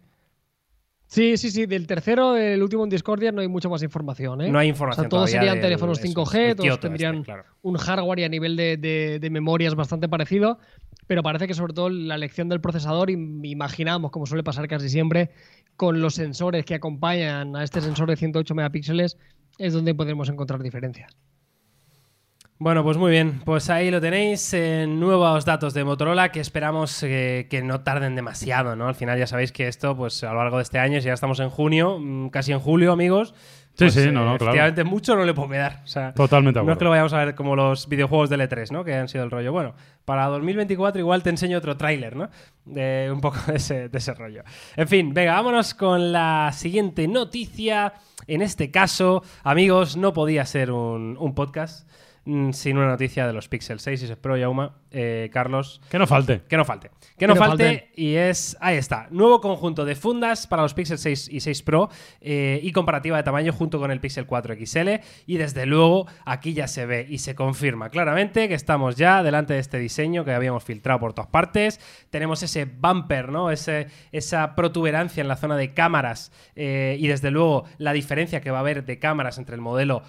Sí, sí, sí. Del tercero, el último en Discordia, no hay mucha más información. ¿eh? No hay O información sea, todos serían teléfonos eso es, 5G, el todos tendrían este, claro. un hardware y a nivel de, de- de memorias bastante parecido, pero parece que sobre todo la elección del procesador, im- imaginamos, como suele pasar casi siempre, con los sensores que acompañan a este sensor de 108 megapíxeles, es donde podemos encontrar diferencias. Bueno, pues muy bien. Pues ahí lo tenéis. eh, nuevos datos de Motorola que esperamos eh, que no tarden demasiado, ¿no? Al final ya sabéis que esto, pues a lo largo de este año, si ya estamos en junio, mm, casi en julio, amigos. Sí, pues, sí, eh, no, no, claro. Efectivamente, mucho no le puedo quedar. O sea, Totalmente No es que lo vayamos a ver como los videojuegos del E3, ¿no? Que han sido el rollo. Bueno, para 2024 igual te enseño otro tráiler, ¿no? De un poco de ese, de ese rollo. En fin, venga, vámonos con la siguiente noticia. En este caso, amigos, no podía ser un, un podcast sin una noticia de los Pixel 6 y 6 Pro, Yauma. Eh, Carlos, Que no falte. que no falte. Que no, no falte falten. y es... Ahí está. Nuevo conjunto de fundas para los Pixel 6 y 6 Pro eh, y comparativa de tamaño junto con el Pixel 4 XL. Y desde luego aquí ya se ve y se confirma claramente que estamos ya delante de este diseño que habíamos filtrado por todas partes. Tenemos ese bumper, ¿no? Ese, esa protuberancia en la zona de cámaras eh, y desde luego la diferencia que va a haber de cámaras entre el modelo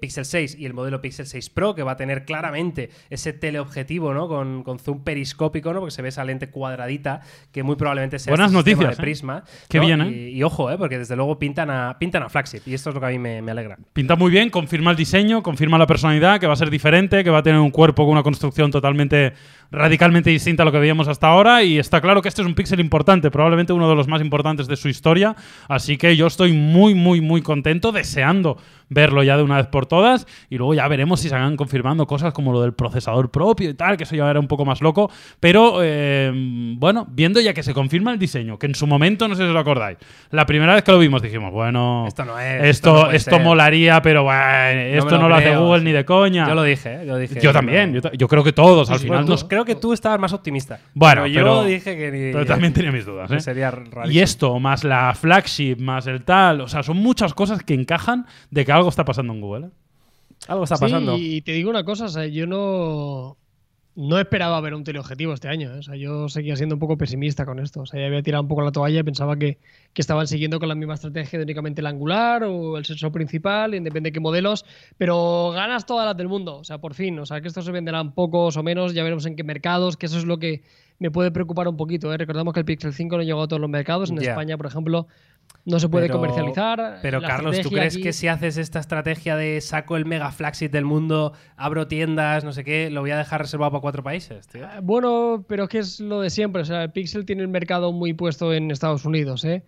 Pixel 6 y el modelo Pixel 6 Pro que va a tener claramente ese teleobjetivo, ¿no? Con, con zoom periscópico, ¿no? Porque se ve esa lente cuadradita que muy probablemente sea Buenas este noticias, de ¿eh? prisma. Qué ¿no? bien, ¿eh? Y, y ojo, ¿eh? Porque desde luego pintan a, pintan a flagship y esto es lo que a mí me, me alegra. Pinta muy bien, confirma el diseño, confirma la personalidad, que va a ser diferente, que va a tener un cuerpo con una construcción totalmente, radicalmente distinta a lo que veíamos hasta ahora. Y está claro que este es un píxel importante, probablemente uno de los más importantes de su historia. Así que yo estoy muy, muy, muy contento, deseando verlo ya de una vez por todas. Y luego ya veremos si se van confirmando cosas como lo del procesador propio y tal, que eso ya era un poco más loco. Pero eh, bueno, viendo ya que se confirma el diseño, que en su momento, no sé si os lo acordáis, la primera vez que lo vimos dijimos, bueno, Esto no es. esto, no molaría, pero bueno, esto no lo lo hace Google ni de coña. Yo lo dije, ¿eh? Yo, dije, Yo también, yo, yo creo que todos, al final nos- creo que tú estabas más optimista. Bueno, pero yo pero- dije que ni- Pero también tenía mis dudas, ¿eh? sería rarísimo. Y esto, más la flagship, más el tal, o sea, son muchas cosas que encajan de que algo está pasando en Google. ¿eh? Algo está Sí, pasando. y te digo una cosa, o sea, yo no, no esperaba ver un teleobjetivo este año. ¿eh? O sea, yo seguía siendo un poco pesimista con esto. O sea, ya había tirado un poco la toalla y pensaba que, que estaban siguiendo con la misma estrategia de únicamente el angular o el sensor principal, independiente de qué modelos, pero ganas todas las del mundo. O sea, por fin. O sea, que estos se venderán pocos o menos, ya veremos en qué mercados, que eso es lo que me puede preocupar un poquito. ¿eh? Recordamos que el Pixel 5 no llegó a todos los mercados. En. España, por ejemplo, no se puede Pero- comercializar. Pero Carlos, ¿tú crees aquí- que si haces esta estrategia de saco el mega flagship del mundo, abro tiendas, no sé qué, lo voy a dejar reservado para cuatro países, tío? Ah, Bueno, pero es que es lo de siempre. O sea, el Pixel tiene el mercado muy puesto en Estados Unidos, ¿eh?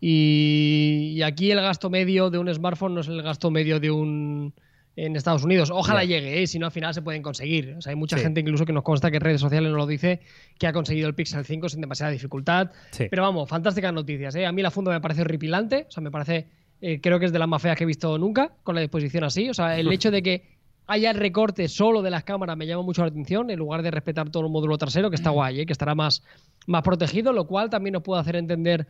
Y, y aquí el gasto medio de un smartphone no es el gasto medio de un en Estados Unidos. Ojalá llegue, ¿eh? si no al final se pueden conseguir. O sea, hay mucha Sí. gente incluso que nos consta que en redes sociales nos lo dice que ha conseguido el Pixel 5 sin demasiada dificultad. Sí. Pero vamos, fantásticas noticias. ¿eh? A mí la funda me parece horripilante. O sea, me parece. eh, creo que es de las más feas que he visto nunca con la disposición así. O sea, el hecho de que haya recorte solo de las cámaras me llama mucho la atención, en lugar de respetar todo el módulo trasero, que está guay, ¿eh? que estará más, más protegido, lo cual también nos puede hacer entender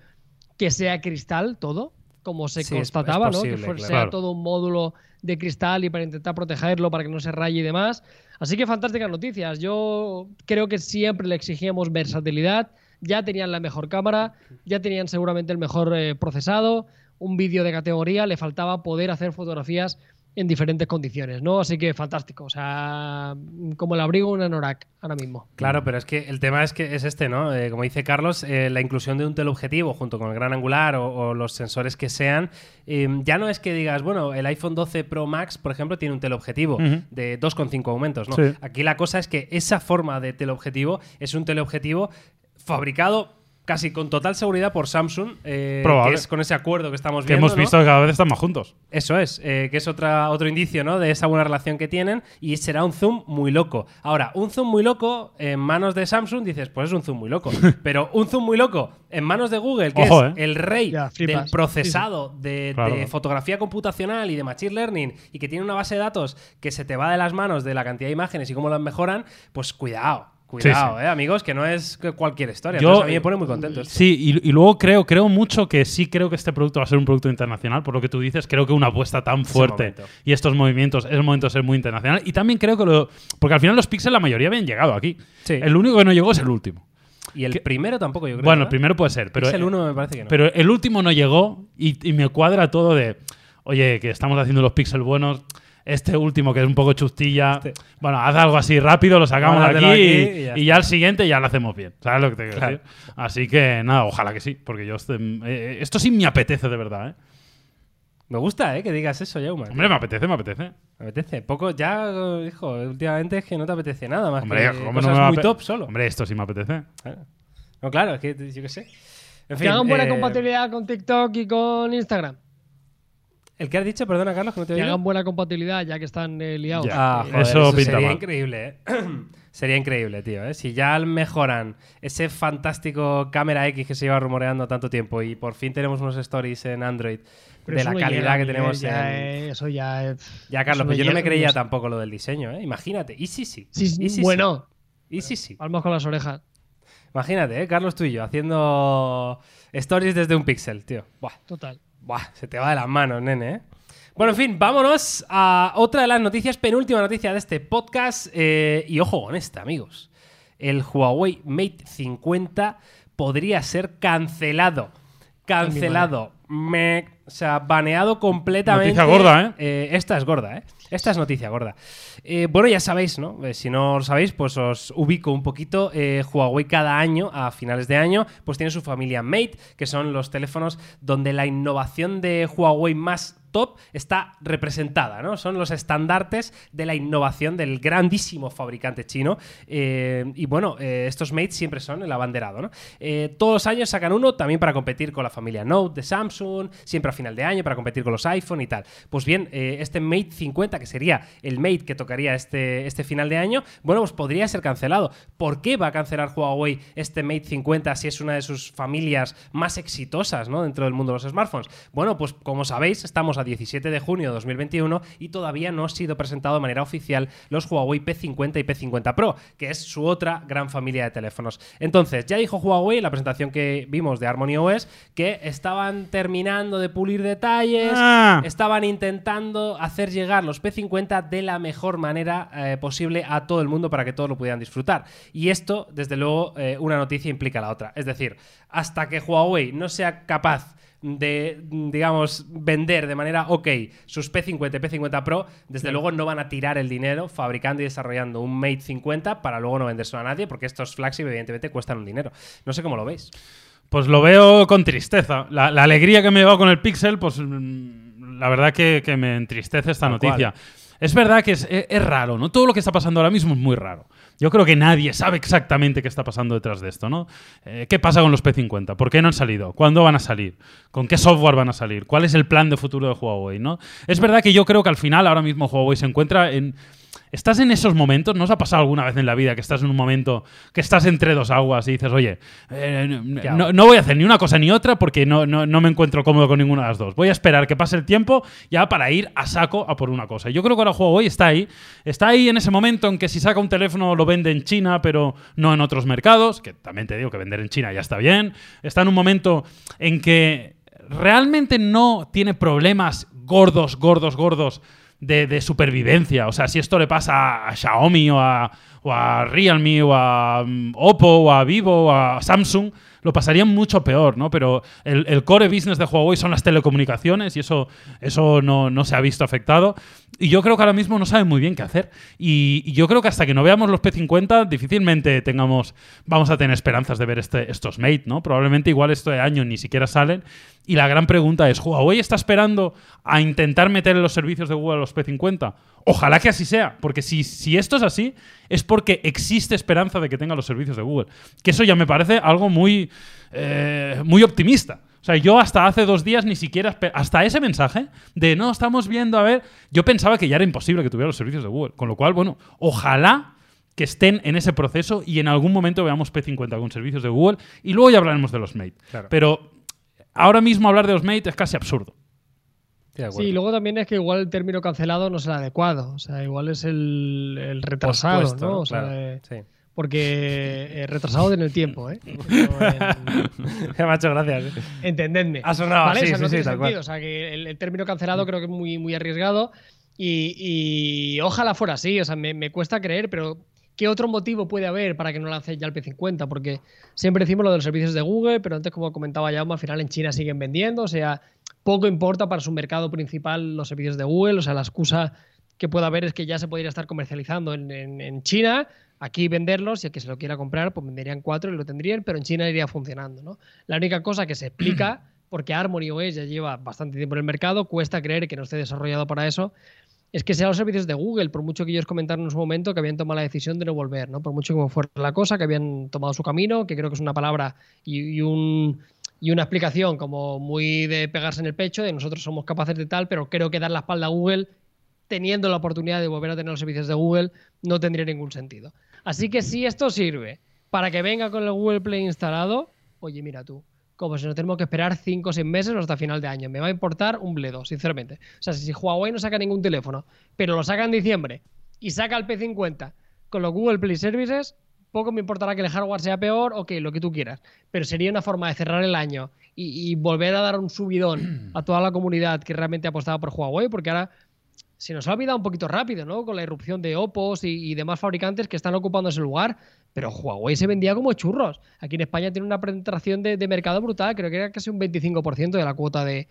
que sea cristal todo, como se Sí, es- es constataba, ¿no? que fue- claro. sea Claro. todo un módulo de cristal y para intentar protegerlo, para que no se raye y demás. Así que fantásticas noticias. Yo creo que siempre le exigíamos versatilidad. Ya tenían la mejor cámara, ya tenían seguramente el mejor eh, procesado, un vídeo de categoría, le faltaba poder hacer fotografías en diferentes condiciones, ¿no? Así que fantástico. O sea, como el abrigo de un anorak ahora mismo. Claro, pero es que el tema es que es este, ¿no? Eh, como dice Carlos, eh, la inclusión de un teleobjetivo junto con el gran angular o, o los sensores que sean, eh, ya no es que digas, bueno, el iPhone 12 Pro Max, por ejemplo, tiene un teleobjetivo de 2,5 aumentos, ¿no? Sí. Aquí la cosa es que esa forma de teleobjetivo es un teleobjetivo fabricado casi con total seguridad por Samsung, eh, Probable. que es con ese acuerdo que estamos Que viendo. hemos ¿no? visto que cada vez están más juntos. Eso es, eh, que es otra, otro indicio ¿no? de esa buena relación que tienen y será un zoom muy loco. Ahora, un zoom muy loco en manos de Samsung, dices, pues es un zoom muy loco. Pero un zoom muy loco en manos de Google, que Ojo, es eh. el rey Ya, del procesado de, Claro. de fotografía computacional y de machine learning y que tiene una base de datos que se te va de las manos de la cantidad de imágenes y cómo las mejoran, pues cuidado. Cuidado, Sí, sí. eh, amigos, que no es cualquier historia. Yo- Entonces, a mí me pone muy contento. esto. Sí, y, y luego creo, creo mucho que sí creo que este producto va a ser un producto internacional, por lo que tú dices, creo que una apuesta tan fuerte y estos movimientos es el momento de ser muy internacional. Y también creo que lo. Porque al final los Pixel la mayoría habían llegado aquí. Sí. El único que no llegó es el último. Y el primero tampoco, yo creo. bueno, el primero puede ser, pero, Pixel 1 me parece que no. pero el último no llegó y, y me cuadra todo de. Oye, que estamos haciendo los Pixel buenos. Este último, que es un poco chustilla. Este. Bueno, haz algo así rápido, lo sacamos de aquí, y, aquí y ya y ya al siguiente ya lo hacemos bien. ¿Sabes lo que te quiero Claro. decir? Así que nada, ojalá que sí, porque yo este- eh, esto sí me apetece de verdad, ¿eh? Me gusta, ¿eh? Que digas eso, Jaume. Hombre, me apetece, me apetece. Me apetece. Poco, ya, hijo, últimamente es que no te apetece nada más Hombre, que ¿cómo no cosas me va a muy top solo. Hombre, esto sí me apetece. Claro. No, claro, es que yo qué sé. En Que hagan buena eh, compatibilidad con TikTok y con Instagram. ¿El que has dicho? Perdona, Carlos, que no te Que hagan buena compatibilidad ya que están eh, liados. Ya. Ah, Eh, joder, Eso eso, pinta sería mal. increíble, ¿eh? sería increíble, tío. ¿eh? Si ya mejoran ese fantástico cámara X que se lleva rumoreando tanto tiempo y por fin tenemos unos stories en Android pero de eso la no calidad llega, que Miguel, tenemos ya, en... eh, Eso ya es. Ya, Carlos, pero yo no me creía tampoco lo del diseño, ¿eh? Imagínate. Y sí, sí. Sí, Y sí, sí. bueno, Y sí, sí. palmas con las orejas. Imagínate, ¿eh? Carlos tú y yo haciendo stories desde un pixel, tío. Buah, Total. Buah, se te va de las manos, nene, ¿eh? Bueno, en fin, vámonos a otra de las noticias, penúltima noticia de este podcast. eh, y ojo con esta, amigos. El Huawei Mate 50 podría ser cancelado. Cancelado. Me, o sea, baneado completamente. Noticia gorda, Eh, esta es gorda, ¿eh? Esta es noticia gorda. Eh, bueno, ya sabéis, ¿no? Eh, si no lo sabéis, pues os ubico un poquito. Eh, Huawei cada año, a finales de año, pues tiene su familia Mate, que son los teléfonos donde la innovación de Huawei más top está representada, ¿no? Son los estandartes de la innovación del grandísimo fabricante chino. Y bueno, estos Mates siempre son el abanderado, ¿no? Todos los años sacan uno también para competir con la familia Note de Samsung, siempre a final de año para competir con los iPhone y tal. Pues bien, este Mate 50, que sería el Mate que tocaría este, este final de año, bueno, pues podría ser cancelado. ¿Por qué va a cancelar Huawei este Mate 50 si es una de sus familias más exitosas, ¿no? Dentro del mundo de los smartphones. Bueno, pues como sabéis, estamos a 17 de junio de 2021 y todavía no ha sido presentado de manera oficial los Huawei P50 y P50 Pro, que es su otra gran familia de teléfonos. Entonces, ya dijo Huawei en la presentación que vimos de Harmony OS que estaban terminando de pulir detalles, Ah. estaban intentando hacer llegar los P50 de la mejor manera eh, posible a todo el mundo para que todos lo pudieran disfrutar. Y esto, desde luego, eh, una noticia implica la otra. Es decir, hasta que Huawei no sea capaz de, digamos, vender de manera ok sus P50 y P50 Pro, desde luego no van a tirar el dinero fabricando y desarrollando un Mate 50 para luego no vendérselo a nadie, porque estos flagship evidentemente cuestan un dinero. No sé cómo lo veis. Pues lo veo con tristeza. La, la alegría que me lleva con el Pixel, pues mm, la verdad que, que me entristece esta Tal noticia. cual. Es verdad que es, es- es raro, ¿no? Todo lo que está pasando ahora mismo es muy raro. Yo creo que nadie sabe exactamente qué está pasando detrás de esto, ¿no? Eh, ¿Qué pasa con los P50? ¿Por qué no han salido? ¿Cuándo van a salir? ¿Con qué software van a salir? ¿Cuál es el plan de futuro de Huawei, no? Es verdad que yo creo que al final ahora mismo Huawei se encuentra en... Estás en esos momentos, ¿no os ha pasado alguna vez en la vida que estás en un momento que estás entre dos aguas y dices, oye, eh, ¿Qué no, no voy a hacer ni una cosa ni otra porque no, no, no me encuentro cómodo con ninguna de las dos. Voy a esperar que pase el tiempo ya para ir a saco a por una cosa. Yo creo que ahora Huawei está ahí. Está ahí en ese momento en que si saca un teléfono lo vende en China, pero no en otros mercados, que también te digo que vender en China ya está bien. Está en un momento en que realmente no tiene problemas gordos, gordos, gordos de, de supervivencia. O sea, si esto le pasa a Xiaomi o a, o a Realme o a mm, Oppo o a Vivo o a Samsung, lo pasarían mucho peor, ¿no? Pero el, core business de Huawei son las telecomunicaciones y eso, eso no, no se ha visto afectado. Y yo creo que ahora mismo no saben muy bien qué hacer. Y, yo creo que hasta que no veamos los P50, difícilmente tengamos, vamos a tener esperanzas de ver este, estos Mate, ¿no? Probablemente igual este año ni siquiera salen. Y la gran pregunta es, ¿Huawei está esperando a intentar meter en los servicios de Google los P50? Ojalá que así sea, porque si, si esto es así, es porque existe esperanza de que tenga los servicios de Google. Que eso ya me parece algo muy, eh, muy optimista. O sea, yo hasta hace dos días ni siquiera... Hasta ese mensaje de no, estamos viendo, a ver... Yo pensaba que ya era imposible que tuviera los servicios de Google. Con lo cual, bueno, ojalá que estén en ese proceso y en algún momento veamos P50 con servicios de Google y luego ya hablaremos de los Mate. Claro. Pero ahora mismo hablar de los Mate es casi absurdo. Sí, luego también es que igual el término cancelado no es el adecuado. O sea, igual es el, el retrasado, Pospuesto, ¿no? O sea, Claro, eh, sí. Porque eh, retrasado en el tiempo, ¿eh? No en- Me ha hecho gracias. ¿eh? Entendedme. Ha sonado ¿Vale? así, O sea, sí, no sí, tiene tal cual. O sea, que el, el término cancelado creo que es muy, muy arriesgado y, y ojalá fuera así. O sea, me, me cuesta creer, pero ¿qué otro motivo puede haber para que no lance ya el P50? Porque siempre decimos lo de los servicios de Google, pero antes, como comentaba ya, al final en China siguen vendiendo. O sea, poco importa para su mercado principal los servicios de Google. O sea, la excusa que pueda haber es que ya se podría estar comercializando en, en- en China, aquí venderlos y el que se lo quiera comprar, pues venderían cuatro y lo tendrían, pero en China iría funcionando. ¿no? La única cosa que se explica, porque Harmony OS ya lleva bastante tiempo en el mercado, cuesta creer que no esté desarrollado para eso, es que sean los servicios de Google, por mucho que ellos comentaron en su momento que habían tomado la decisión de no volver, ¿no? Por mucho como fuera la cosa, que habían tomado su camino, que creo que es una palabra y, y un, y una explicación como muy de pegarse en el pecho, de nosotros somos capaces de tal, pero creo que dar la espalda a Google, teniendo la oportunidad de volver a tener los servicios de Google, no tendría ningún sentido. Así que si esto sirve para que venga con el Google Play instalado, oye, mira tú, como si no tenemos que esperar 5 o 6 meses hasta final de año. Me va a importar un bledo, sinceramente. O sea, si Huawei no saca ningún teléfono, pero lo saca en diciembre y saca el P50 con los Google Play Services, poco me importará que el hardware sea peor o que lo que tú quieras. Pero sería una forma de cerrar el año y, y volver a dar un subidón a toda la comunidad que realmente ha apostado por Huawei, porque ahora se nos ha olvidado un poquito rápido, ¿no? Con la irrupción de Oppo y, demás fabricantes que están ocupando ese lugar. Pero Huawei se vendía como churros. Aquí en España tiene una penetración de, mercado brutal. Creo que era casi un 25% de la cuota de,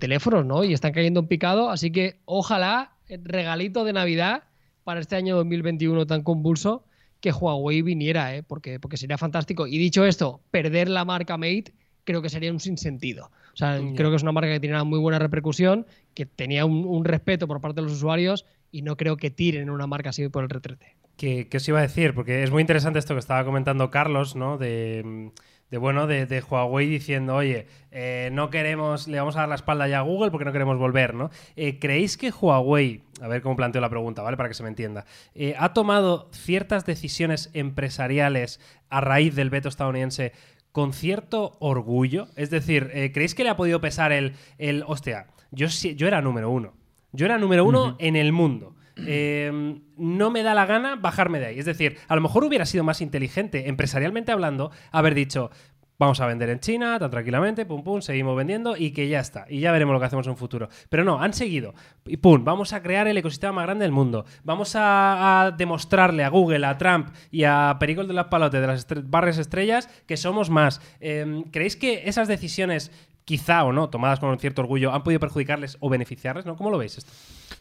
teléfonos, ¿no? Y están cayendo en picado. Así que ojalá, regalito de Navidad para este año 2021 tan convulso, que Huawei viniera, ¿eh? Porque, porque sería fantástico. Y dicho esto, perder la marca Mate creo que sería un sinsentido. O sea, creo que es una marca que tiene una muy buena repercusión, que tenía un, un respeto por parte de los usuarios y no creo que tiren una marca así por el retrete. ¿Qué, qué os iba a decir? Porque es muy interesante esto que estaba comentando Carlos, ¿no? De, de, bueno, de, de Huawei diciendo, oye, eh, no queremos, le vamos a dar la espalda ya a Google porque no queremos volver, ¿no? Eh, ¿Creéis que Huawei, a ver cómo planteo la pregunta, ¿vale? Para que se me entienda, eh, ha tomado ciertas decisiones empresariales a raíz del veto estadounidense con cierto orgullo? Es decir, eh, ¿creéis que le ha podido pesar el, el hostia, yo, yo era número uno? Yo era número uno en el mundo. Eh, no me da la gana bajarme de ahí. Es decir, a lo mejor hubiera sido más inteligente, empresarialmente hablando, haber dicho, vamos a vender en China, tan tranquilamente, pum, pum, seguimos vendiendo y que ya está. Y ya veremos lo que hacemos en un futuro. Pero no, han seguido. Y pum, vamos a crear el ecosistema más grande del mundo. Vamos a, demostrarle a Google, a Trump y a Pericol de las Palotes de las estre- barres estrellas que somos más. Eh, ¿Creéis que esas decisiones, quizá o no, tomadas con cierto orgullo, han podido perjudicarles o beneficiarles? ¿no? ¿Cómo lo veis esto?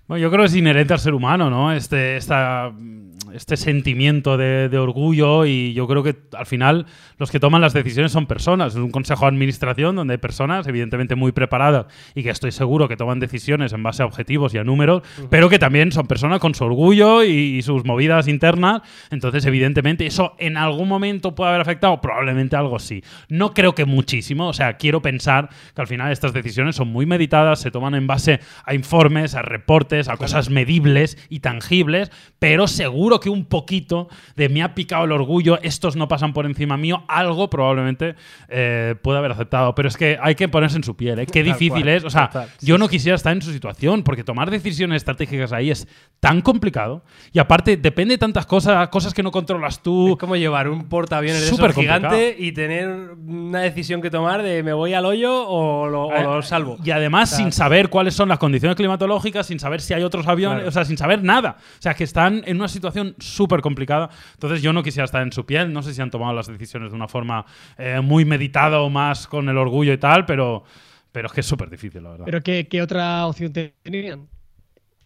Bueno, yo creo que es inherente al ser humano, ¿no? Este, esta- este sentimiento de, de orgullo y yo creo que al final los que toman las decisiones son personas. Es un consejo de administración donde hay personas evidentemente muy preparadas y que estoy seguro que toman decisiones en base a objetivos y a números, pero que también son personas con su orgullo y, y sus movidas internas. Entonces, evidentemente, eso en algún momento puede haber afectado, probablemente algo sí. No creo que muchísimo, o sea, quiero pensar que al final estas decisiones son muy meditadas, se toman en base a informes, a reportes, a cosas medibles y tangibles, pero seguro que un poquito de me ha picado el orgullo, estos no pasan por encima mío, algo probablemente eh, puede haber aceptado. Pero es que hay que ponerse en su piel, ¿eh? Qué Tal difícil cual, es. O sea, total, sí, yo no quisiera estar en su situación, porque tomar decisiones estratégicas ahí es tan complicado y aparte depende de tantas cosas, cosas que no controlas tú. Es como llevar un portaaviones de esos Súper gigante y tener una decisión que tomar de me voy al hoyo o lo, o lo salvo. Y además O sea, sin saber cuáles son las condiciones climatológicas, sin saber si hay otros aviones, Claro. o sea, sin saber nada. O sea, que están en una situación súper complicada. Entonces yo no quisiera estar en su piel. No sé si han tomado las decisiones de una forma eh, muy meditada o más con el orgullo y tal, pero, pero es que es súper difícil, la verdad. Pero ¿qué, qué otra opción tenían?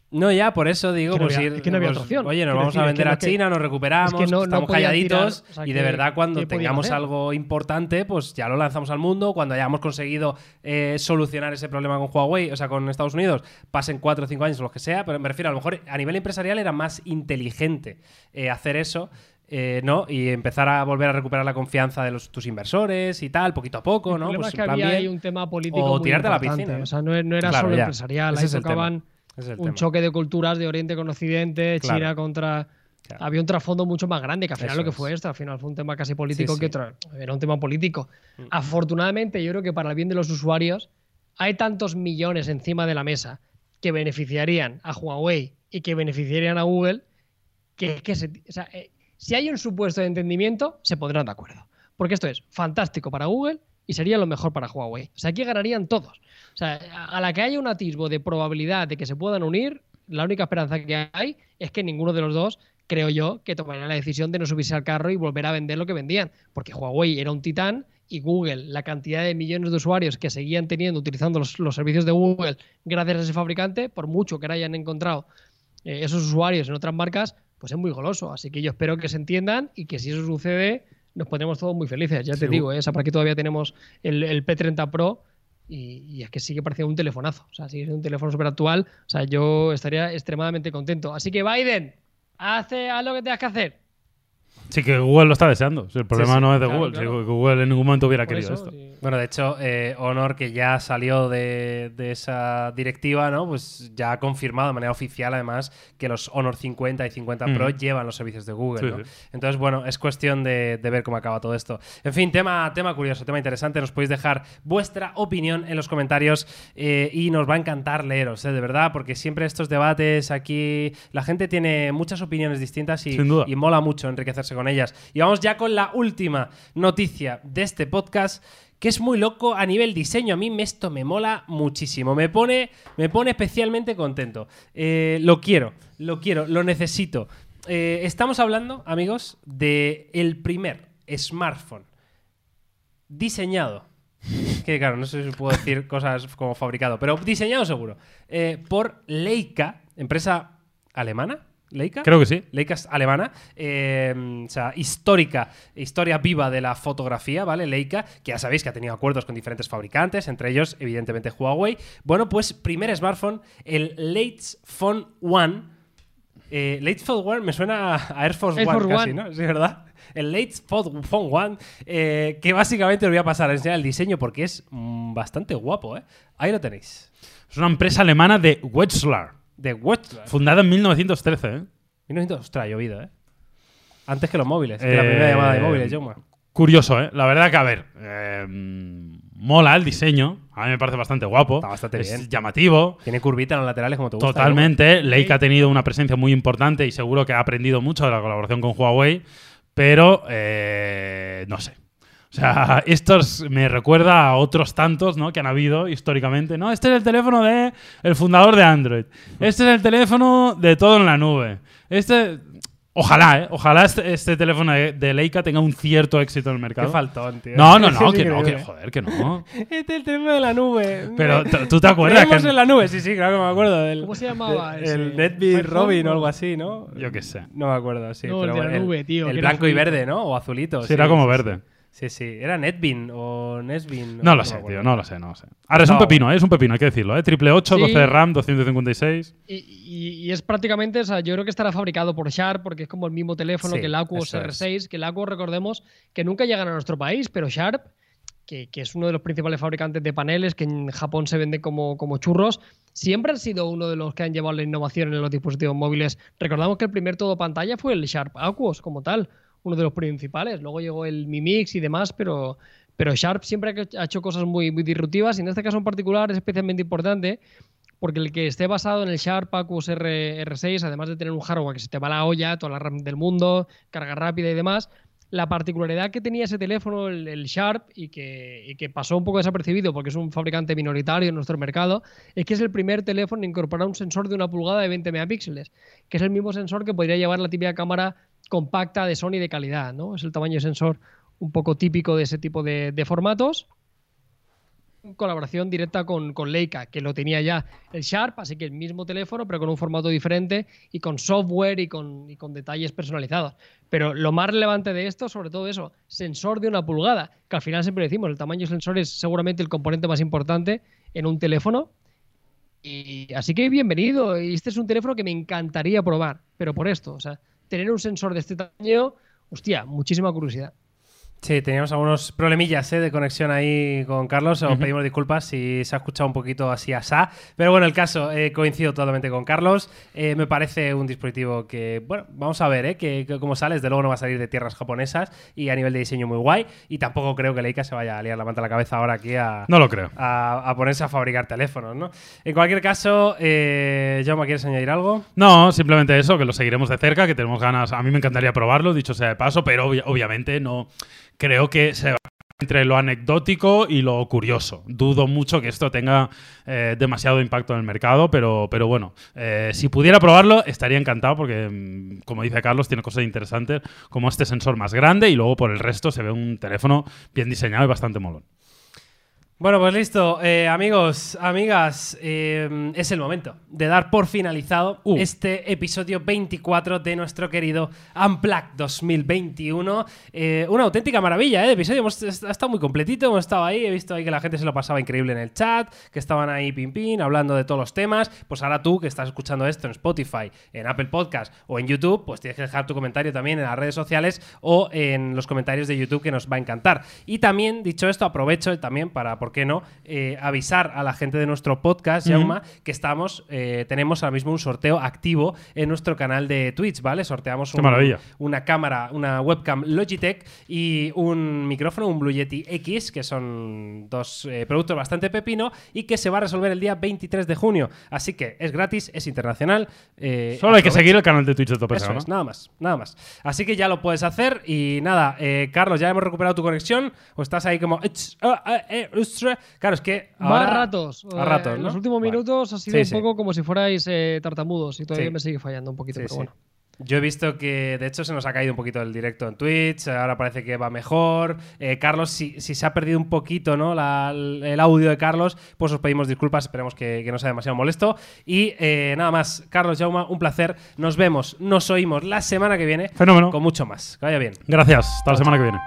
No, ya, por eso digo, Que no pues, había- ir- es que no había pues, otra. Oye, nos vamos decir, a es vender que a China, nos recuperamos, no- estamos calladitos tirar, o sea, y de verdad cuando ¿qué podían tengamos algo importante, pues ya lo lanzamos al mundo. Cuando hayamos conseguido eh, solucionar ese problema con Huawei, o sea, con Estados Unidos, pasen cuatro o cinco años o lo que sea, pero me refiero, a lo mejor a nivel empresarial era más inteligente eh, hacer eso. eh, ¿no? Y empezar a volver a recuperar la confianza de los, tus inversores y tal, poquito a poco, El ¿no? Pues es que había ahí un tema político. O muy tirarte a la piscina, ¿no? O sea, no, no era Claro, solo ya. empresarial. Ahí el tema. Es un tema. choque de culturas de Oriente con Occidente, Claro. China contra. Claro. Había un trasfondo mucho más grande, que al final Eso lo que es. fue esto, al final fue un tema casi político Sí, que sí. otro. Era un tema político. Mm. Afortunadamente, yo creo que para el bien de los usuarios, hay tantos millones encima de la mesa que beneficiarían a Huawei y que beneficiarían a Google, que es que se- o sea, eh, si hay un supuesto de entendimiento, se pondrán de acuerdo. Porque esto es fantástico para Google y sería lo mejor para Huawei. O sea, aquí ganarían todos. O sea, a la que haya un atisbo de probabilidad de que se puedan unir, la única esperanza que hay es que ninguno de los dos, creo yo, que tomaría la decisión de no subirse al carro y volver a vender lo que vendían. Porque Huawei era un titán y Google, la cantidad de millones de usuarios que seguían teniendo utilizando los, servicios de Google gracias a ese fabricante, por mucho que hayan encontrado eh, esos usuarios en otras marcas, pues es muy goloso. Así que yo espero que se entiendan y que si eso sucede, nos pondremos todos muy felices. Ya te digo, ¿eh? O sea, por aquí todavía tenemos el, el P30 Pro y, y es que sigue pareciendo un telefonazo. O sea, sigue siendo un teléfono súper actual. O sea, yo estaría extremadamente contento. Así que Biden, hace, haz lo que tengas que hacer. Sí, que Google lo está deseando. El problema sí, no es de claro, Google. claro. Si Google en ningún momento hubiera Por querido eso, esto. sí. Bueno, de hecho, eh, Honor, que ya salió de, de esa directiva, ¿no? Pues ya ha confirmado de manera oficial, además, que los Honor 50 y 50 Pro llevan los servicios de Google, Sí, ¿no? sí. Entonces, bueno, es cuestión de, de ver cómo acaba todo esto. En fin, tema, tema curioso, tema interesante. Nos podéis dejar vuestra opinión en los comentarios eh, y nos va a encantar leeros, ¿eh? de verdad, porque siempre estos debates aquí, la gente tiene muchas opiniones distintas y, Sin duda. y mola mucho enriquecerse con ellas. Y vamos ya con la última noticia de este podcast. Que es muy loco a nivel diseño. A mí esto me mola muchísimo. Me pone, me pone especialmente contento. Eh, lo quiero, lo quiero, lo necesito. Eh, estamos hablando, amigos, de el primer smartphone diseñado. Que claro, no sé si puedo decir cosas como fabricado, pero diseñado seguro. eh, por Leica, empresa alemana. ¿Leica? Creo que sí. Leica es alemana, eh, o sea, histórica, historia viva de la fotografía, ¿vale? Leica, que ya sabéis que ha tenido acuerdos con diferentes fabricantes, entre ellos, evidentemente, Huawei. Bueno, pues primer smartphone, el Lates Phone One. Eh, Lates Phone One me suena a Air Force Air One casi, One. ¿no? Sí, ¿verdad? El Phone Phone One, eh, que básicamente os voy a pasar a enseñar el diseño porque es mm, bastante guapo, ¿eh? Ahí lo tenéis. Es una empresa alemana de Wetzlar, De Watch. fundada en 1913. ¿eh? 1900, ostras, llovido, ¿eh? Antes que los móviles, que la Eh, primera llamada de móviles, Jaume. Curioso, ¿eh? La verdad que, a ver, eh, mola el diseño. A mí me parece bastante guapo. Está bastante es bien. llamativo. Tiene curvita en los laterales como te gusta. Totalmente. Leica ha tenido una presencia muy importante y seguro que ha aprendido mucho de la colaboración con Huawei, pero eh, no sé. O sea, estos me recuerda a otros tantos ¿no? que han habido históricamente. No, este es el teléfono de el fundador de Android. Este es el teléfono de todo en la nube. Este. Ojalá, ¿eh? Ojalá este, este teléfono de, de Leica tenga un cierto éxito en el Qué mercado. faltón, tío. No, no, no, que no, que joder, que no. Este es el teléfono de la nube. Pero ¿tú- te acuerdas que- en la nube, sí, sí, claro que me acuerdo. Del, ¿Cómo se llamaba del-? El NetBeat Firefox, Robin o algo así, ¿no? Yo qué sé. No me acuerdo, sí. No, el pero de la el- nube, tío, El blanco y verde, ¿no? O azulito. Sí, era como sí, verde. Sí, sí. ¿Era NetBeam o Nesbin? No lo sé, tío, no lo sé, no lo sé. Ahora es un No, pepino, ¿eh? es un pepino, hay que decirlo, ¿eh? Triple 8, Sí. 12 de RAM, 256. Y, y- y es prácticamente, o sea, yo creo que estará fabricado por Sharp porque es como el mismo teléfono Sí, que el Aquos eso es. R6, que el Aquos recordemos que nunca llegan a nuestro país, pero Sharp, que, que es uno de los principales fabricantes de paneles, que en Japón se vende como, como churros, siempre han sido uno de los que han llevado la innovación en los dispositivos móviles. Recordamos que el primer todo pantalla fue el Sharp Aquos como tal, uno de los principales. Luego llegó el Mi Mix y demás, pero, pero Sharp siempre ha hecho cosas muy, muy disruptivas y en este caso en particular es especialmente importante porque el que esté basado en el Sharp Aquos R, R6, además de tener un hardware que se te va la olla, toda la RAM del mundo, carga rápida y demás, la particularidad que tenía ese teléfono, el, Sharp, y que, que pasó un poco desapercibido porque es un fabricante minoritario en nuestro mercado, es que es el primer teléfono en incorporar un sensor de una pulgada de 20 megapíxeles, que es el mismo sensor que podría llevar la típica cámara compacta de Sony de calidad, ¿no? Es el tamaño de sensor un poco típico de ese tipo de, formatos colaboración directa con, Leica, que lo tenía ya el Sharp, así que el mismo teléfono, pero con un formato diferente y con software y con, detalles personalizados. Pero lo más relevante de esto, sobre todo eso, sensor de una pulgada, que al final siempre decimos, el tamaño del sensor es seguramente el componente más importante en un teléfono. Y así que bienvenido. Este es un teléfono que me encantaría probar, pero por esto, o sea, tener un sensor de este tamaño, hostia, muchísima curiosidad. Sí, teníamos algunos problemillas ¿eh? de conexión ahí con Carlos. Os pedimos disculpas si se ha escuchado un poquito así asá. Pero bueno, el caso, eh, coincido totalmente con Carlos. Eh, me parece un dispositivo que, bueno, vamos a ver ¿eh? que, que cómo sale. Desde luego no va a salir de tierras japonesas y a nivel de diseño muy guay. Y tampoco creo que Leica se vaya a liar la manta a la cabeza ahora aquí a, No lo creo. a, a ponerse a fabricar teléfonos, ¿no? En cualquier caso, eh, Jaume, ¿quieres añadir algo? No, simplemente eso, que lo seguiremos de cerca, que tenemos ganas. A mí me encantaría probarlo, dicho sea de paso, pero obvi- obviamente no creo que se va entre lo anecdótico y lo curioso. Dudo mucho que esto tenga eh, demasiado impacto en el mercado, pero, pero bueno, eh, si pudiera probarlo estaría encantado porque, mm, como dice Carlos, tiene cosas interesantes como este sensor más grande y luego por el resto se ve un teléfono bien diseñado y bastante molón. Bueno, pues listo. Eh, amigos, amigas, eh, es el momento de dar por finalizado Uh. este episodio 24 de nuestro querido Unplugged 2021. Eh, una auténtica maravilla ¿eh? de episodio. Hemos, ha estado muy completito, hemos estado ahí. He visto ahí que la gente se lo pasaba increíble en el chat, que estaban ahí pin pin, hablando de todos los temas. Pues ahora tú, que estás escuchando esto en Spotify, en Apple Podcast o en YouTube, pues tienes que dejar tu comentario también en las redes sociales o en los comentarios de YouTube, que nos va a encantar. Y también, dicho esto, aprovecho también para, ¿por qué no?, eh, avisar a la gente de nuestro podcast, Jauma, que estamos, eh, tenemos ahora mismo un sorteo activo en nuestro canal de Twitch, ¿vale? Sorteamos un- una cámara, una webcam Logitech y un micrófono, un Blue Yeti X, que son dos eh, productos bastante pepino y que se va a resolver el día 23 de junio. Así que es gratis, es internacional. eh, Solo hay que seguir el canal de Twitch de Tope Eso Gama. es, nada más, nada más. Así que ya lo puedes hacer y nada, eh, Carlos, ya hemos recuperado tu conexión o estás ahí como... Claro, es que... Va ahora- a ratos. A Eh, ratos, En ¿no? los últimos Vale. minutos ha sido Sí, un sí. poco como si fuerais eh, tartamudos y todavía Sí. me sigue fallando un poquito, Sí, pero sí. bueno. Yo he visto que, de hecho, se nos ha caído un poquito el directo en Twitch. Ahora parece que va mejor. Eh, Carlos, si, si se ha perdido un poquito ¿no? La- el audio de Carlos, pues os pedimos disculpas. Esperemos que, que no sea demasiado molesto. Y eh, nada más, Carlos Jauma, un placer. Nos vemos, nos oímos la semana que viene Fenómeno. con mucho más. Que vaya bien. Gracias. Hasta la semana que viene.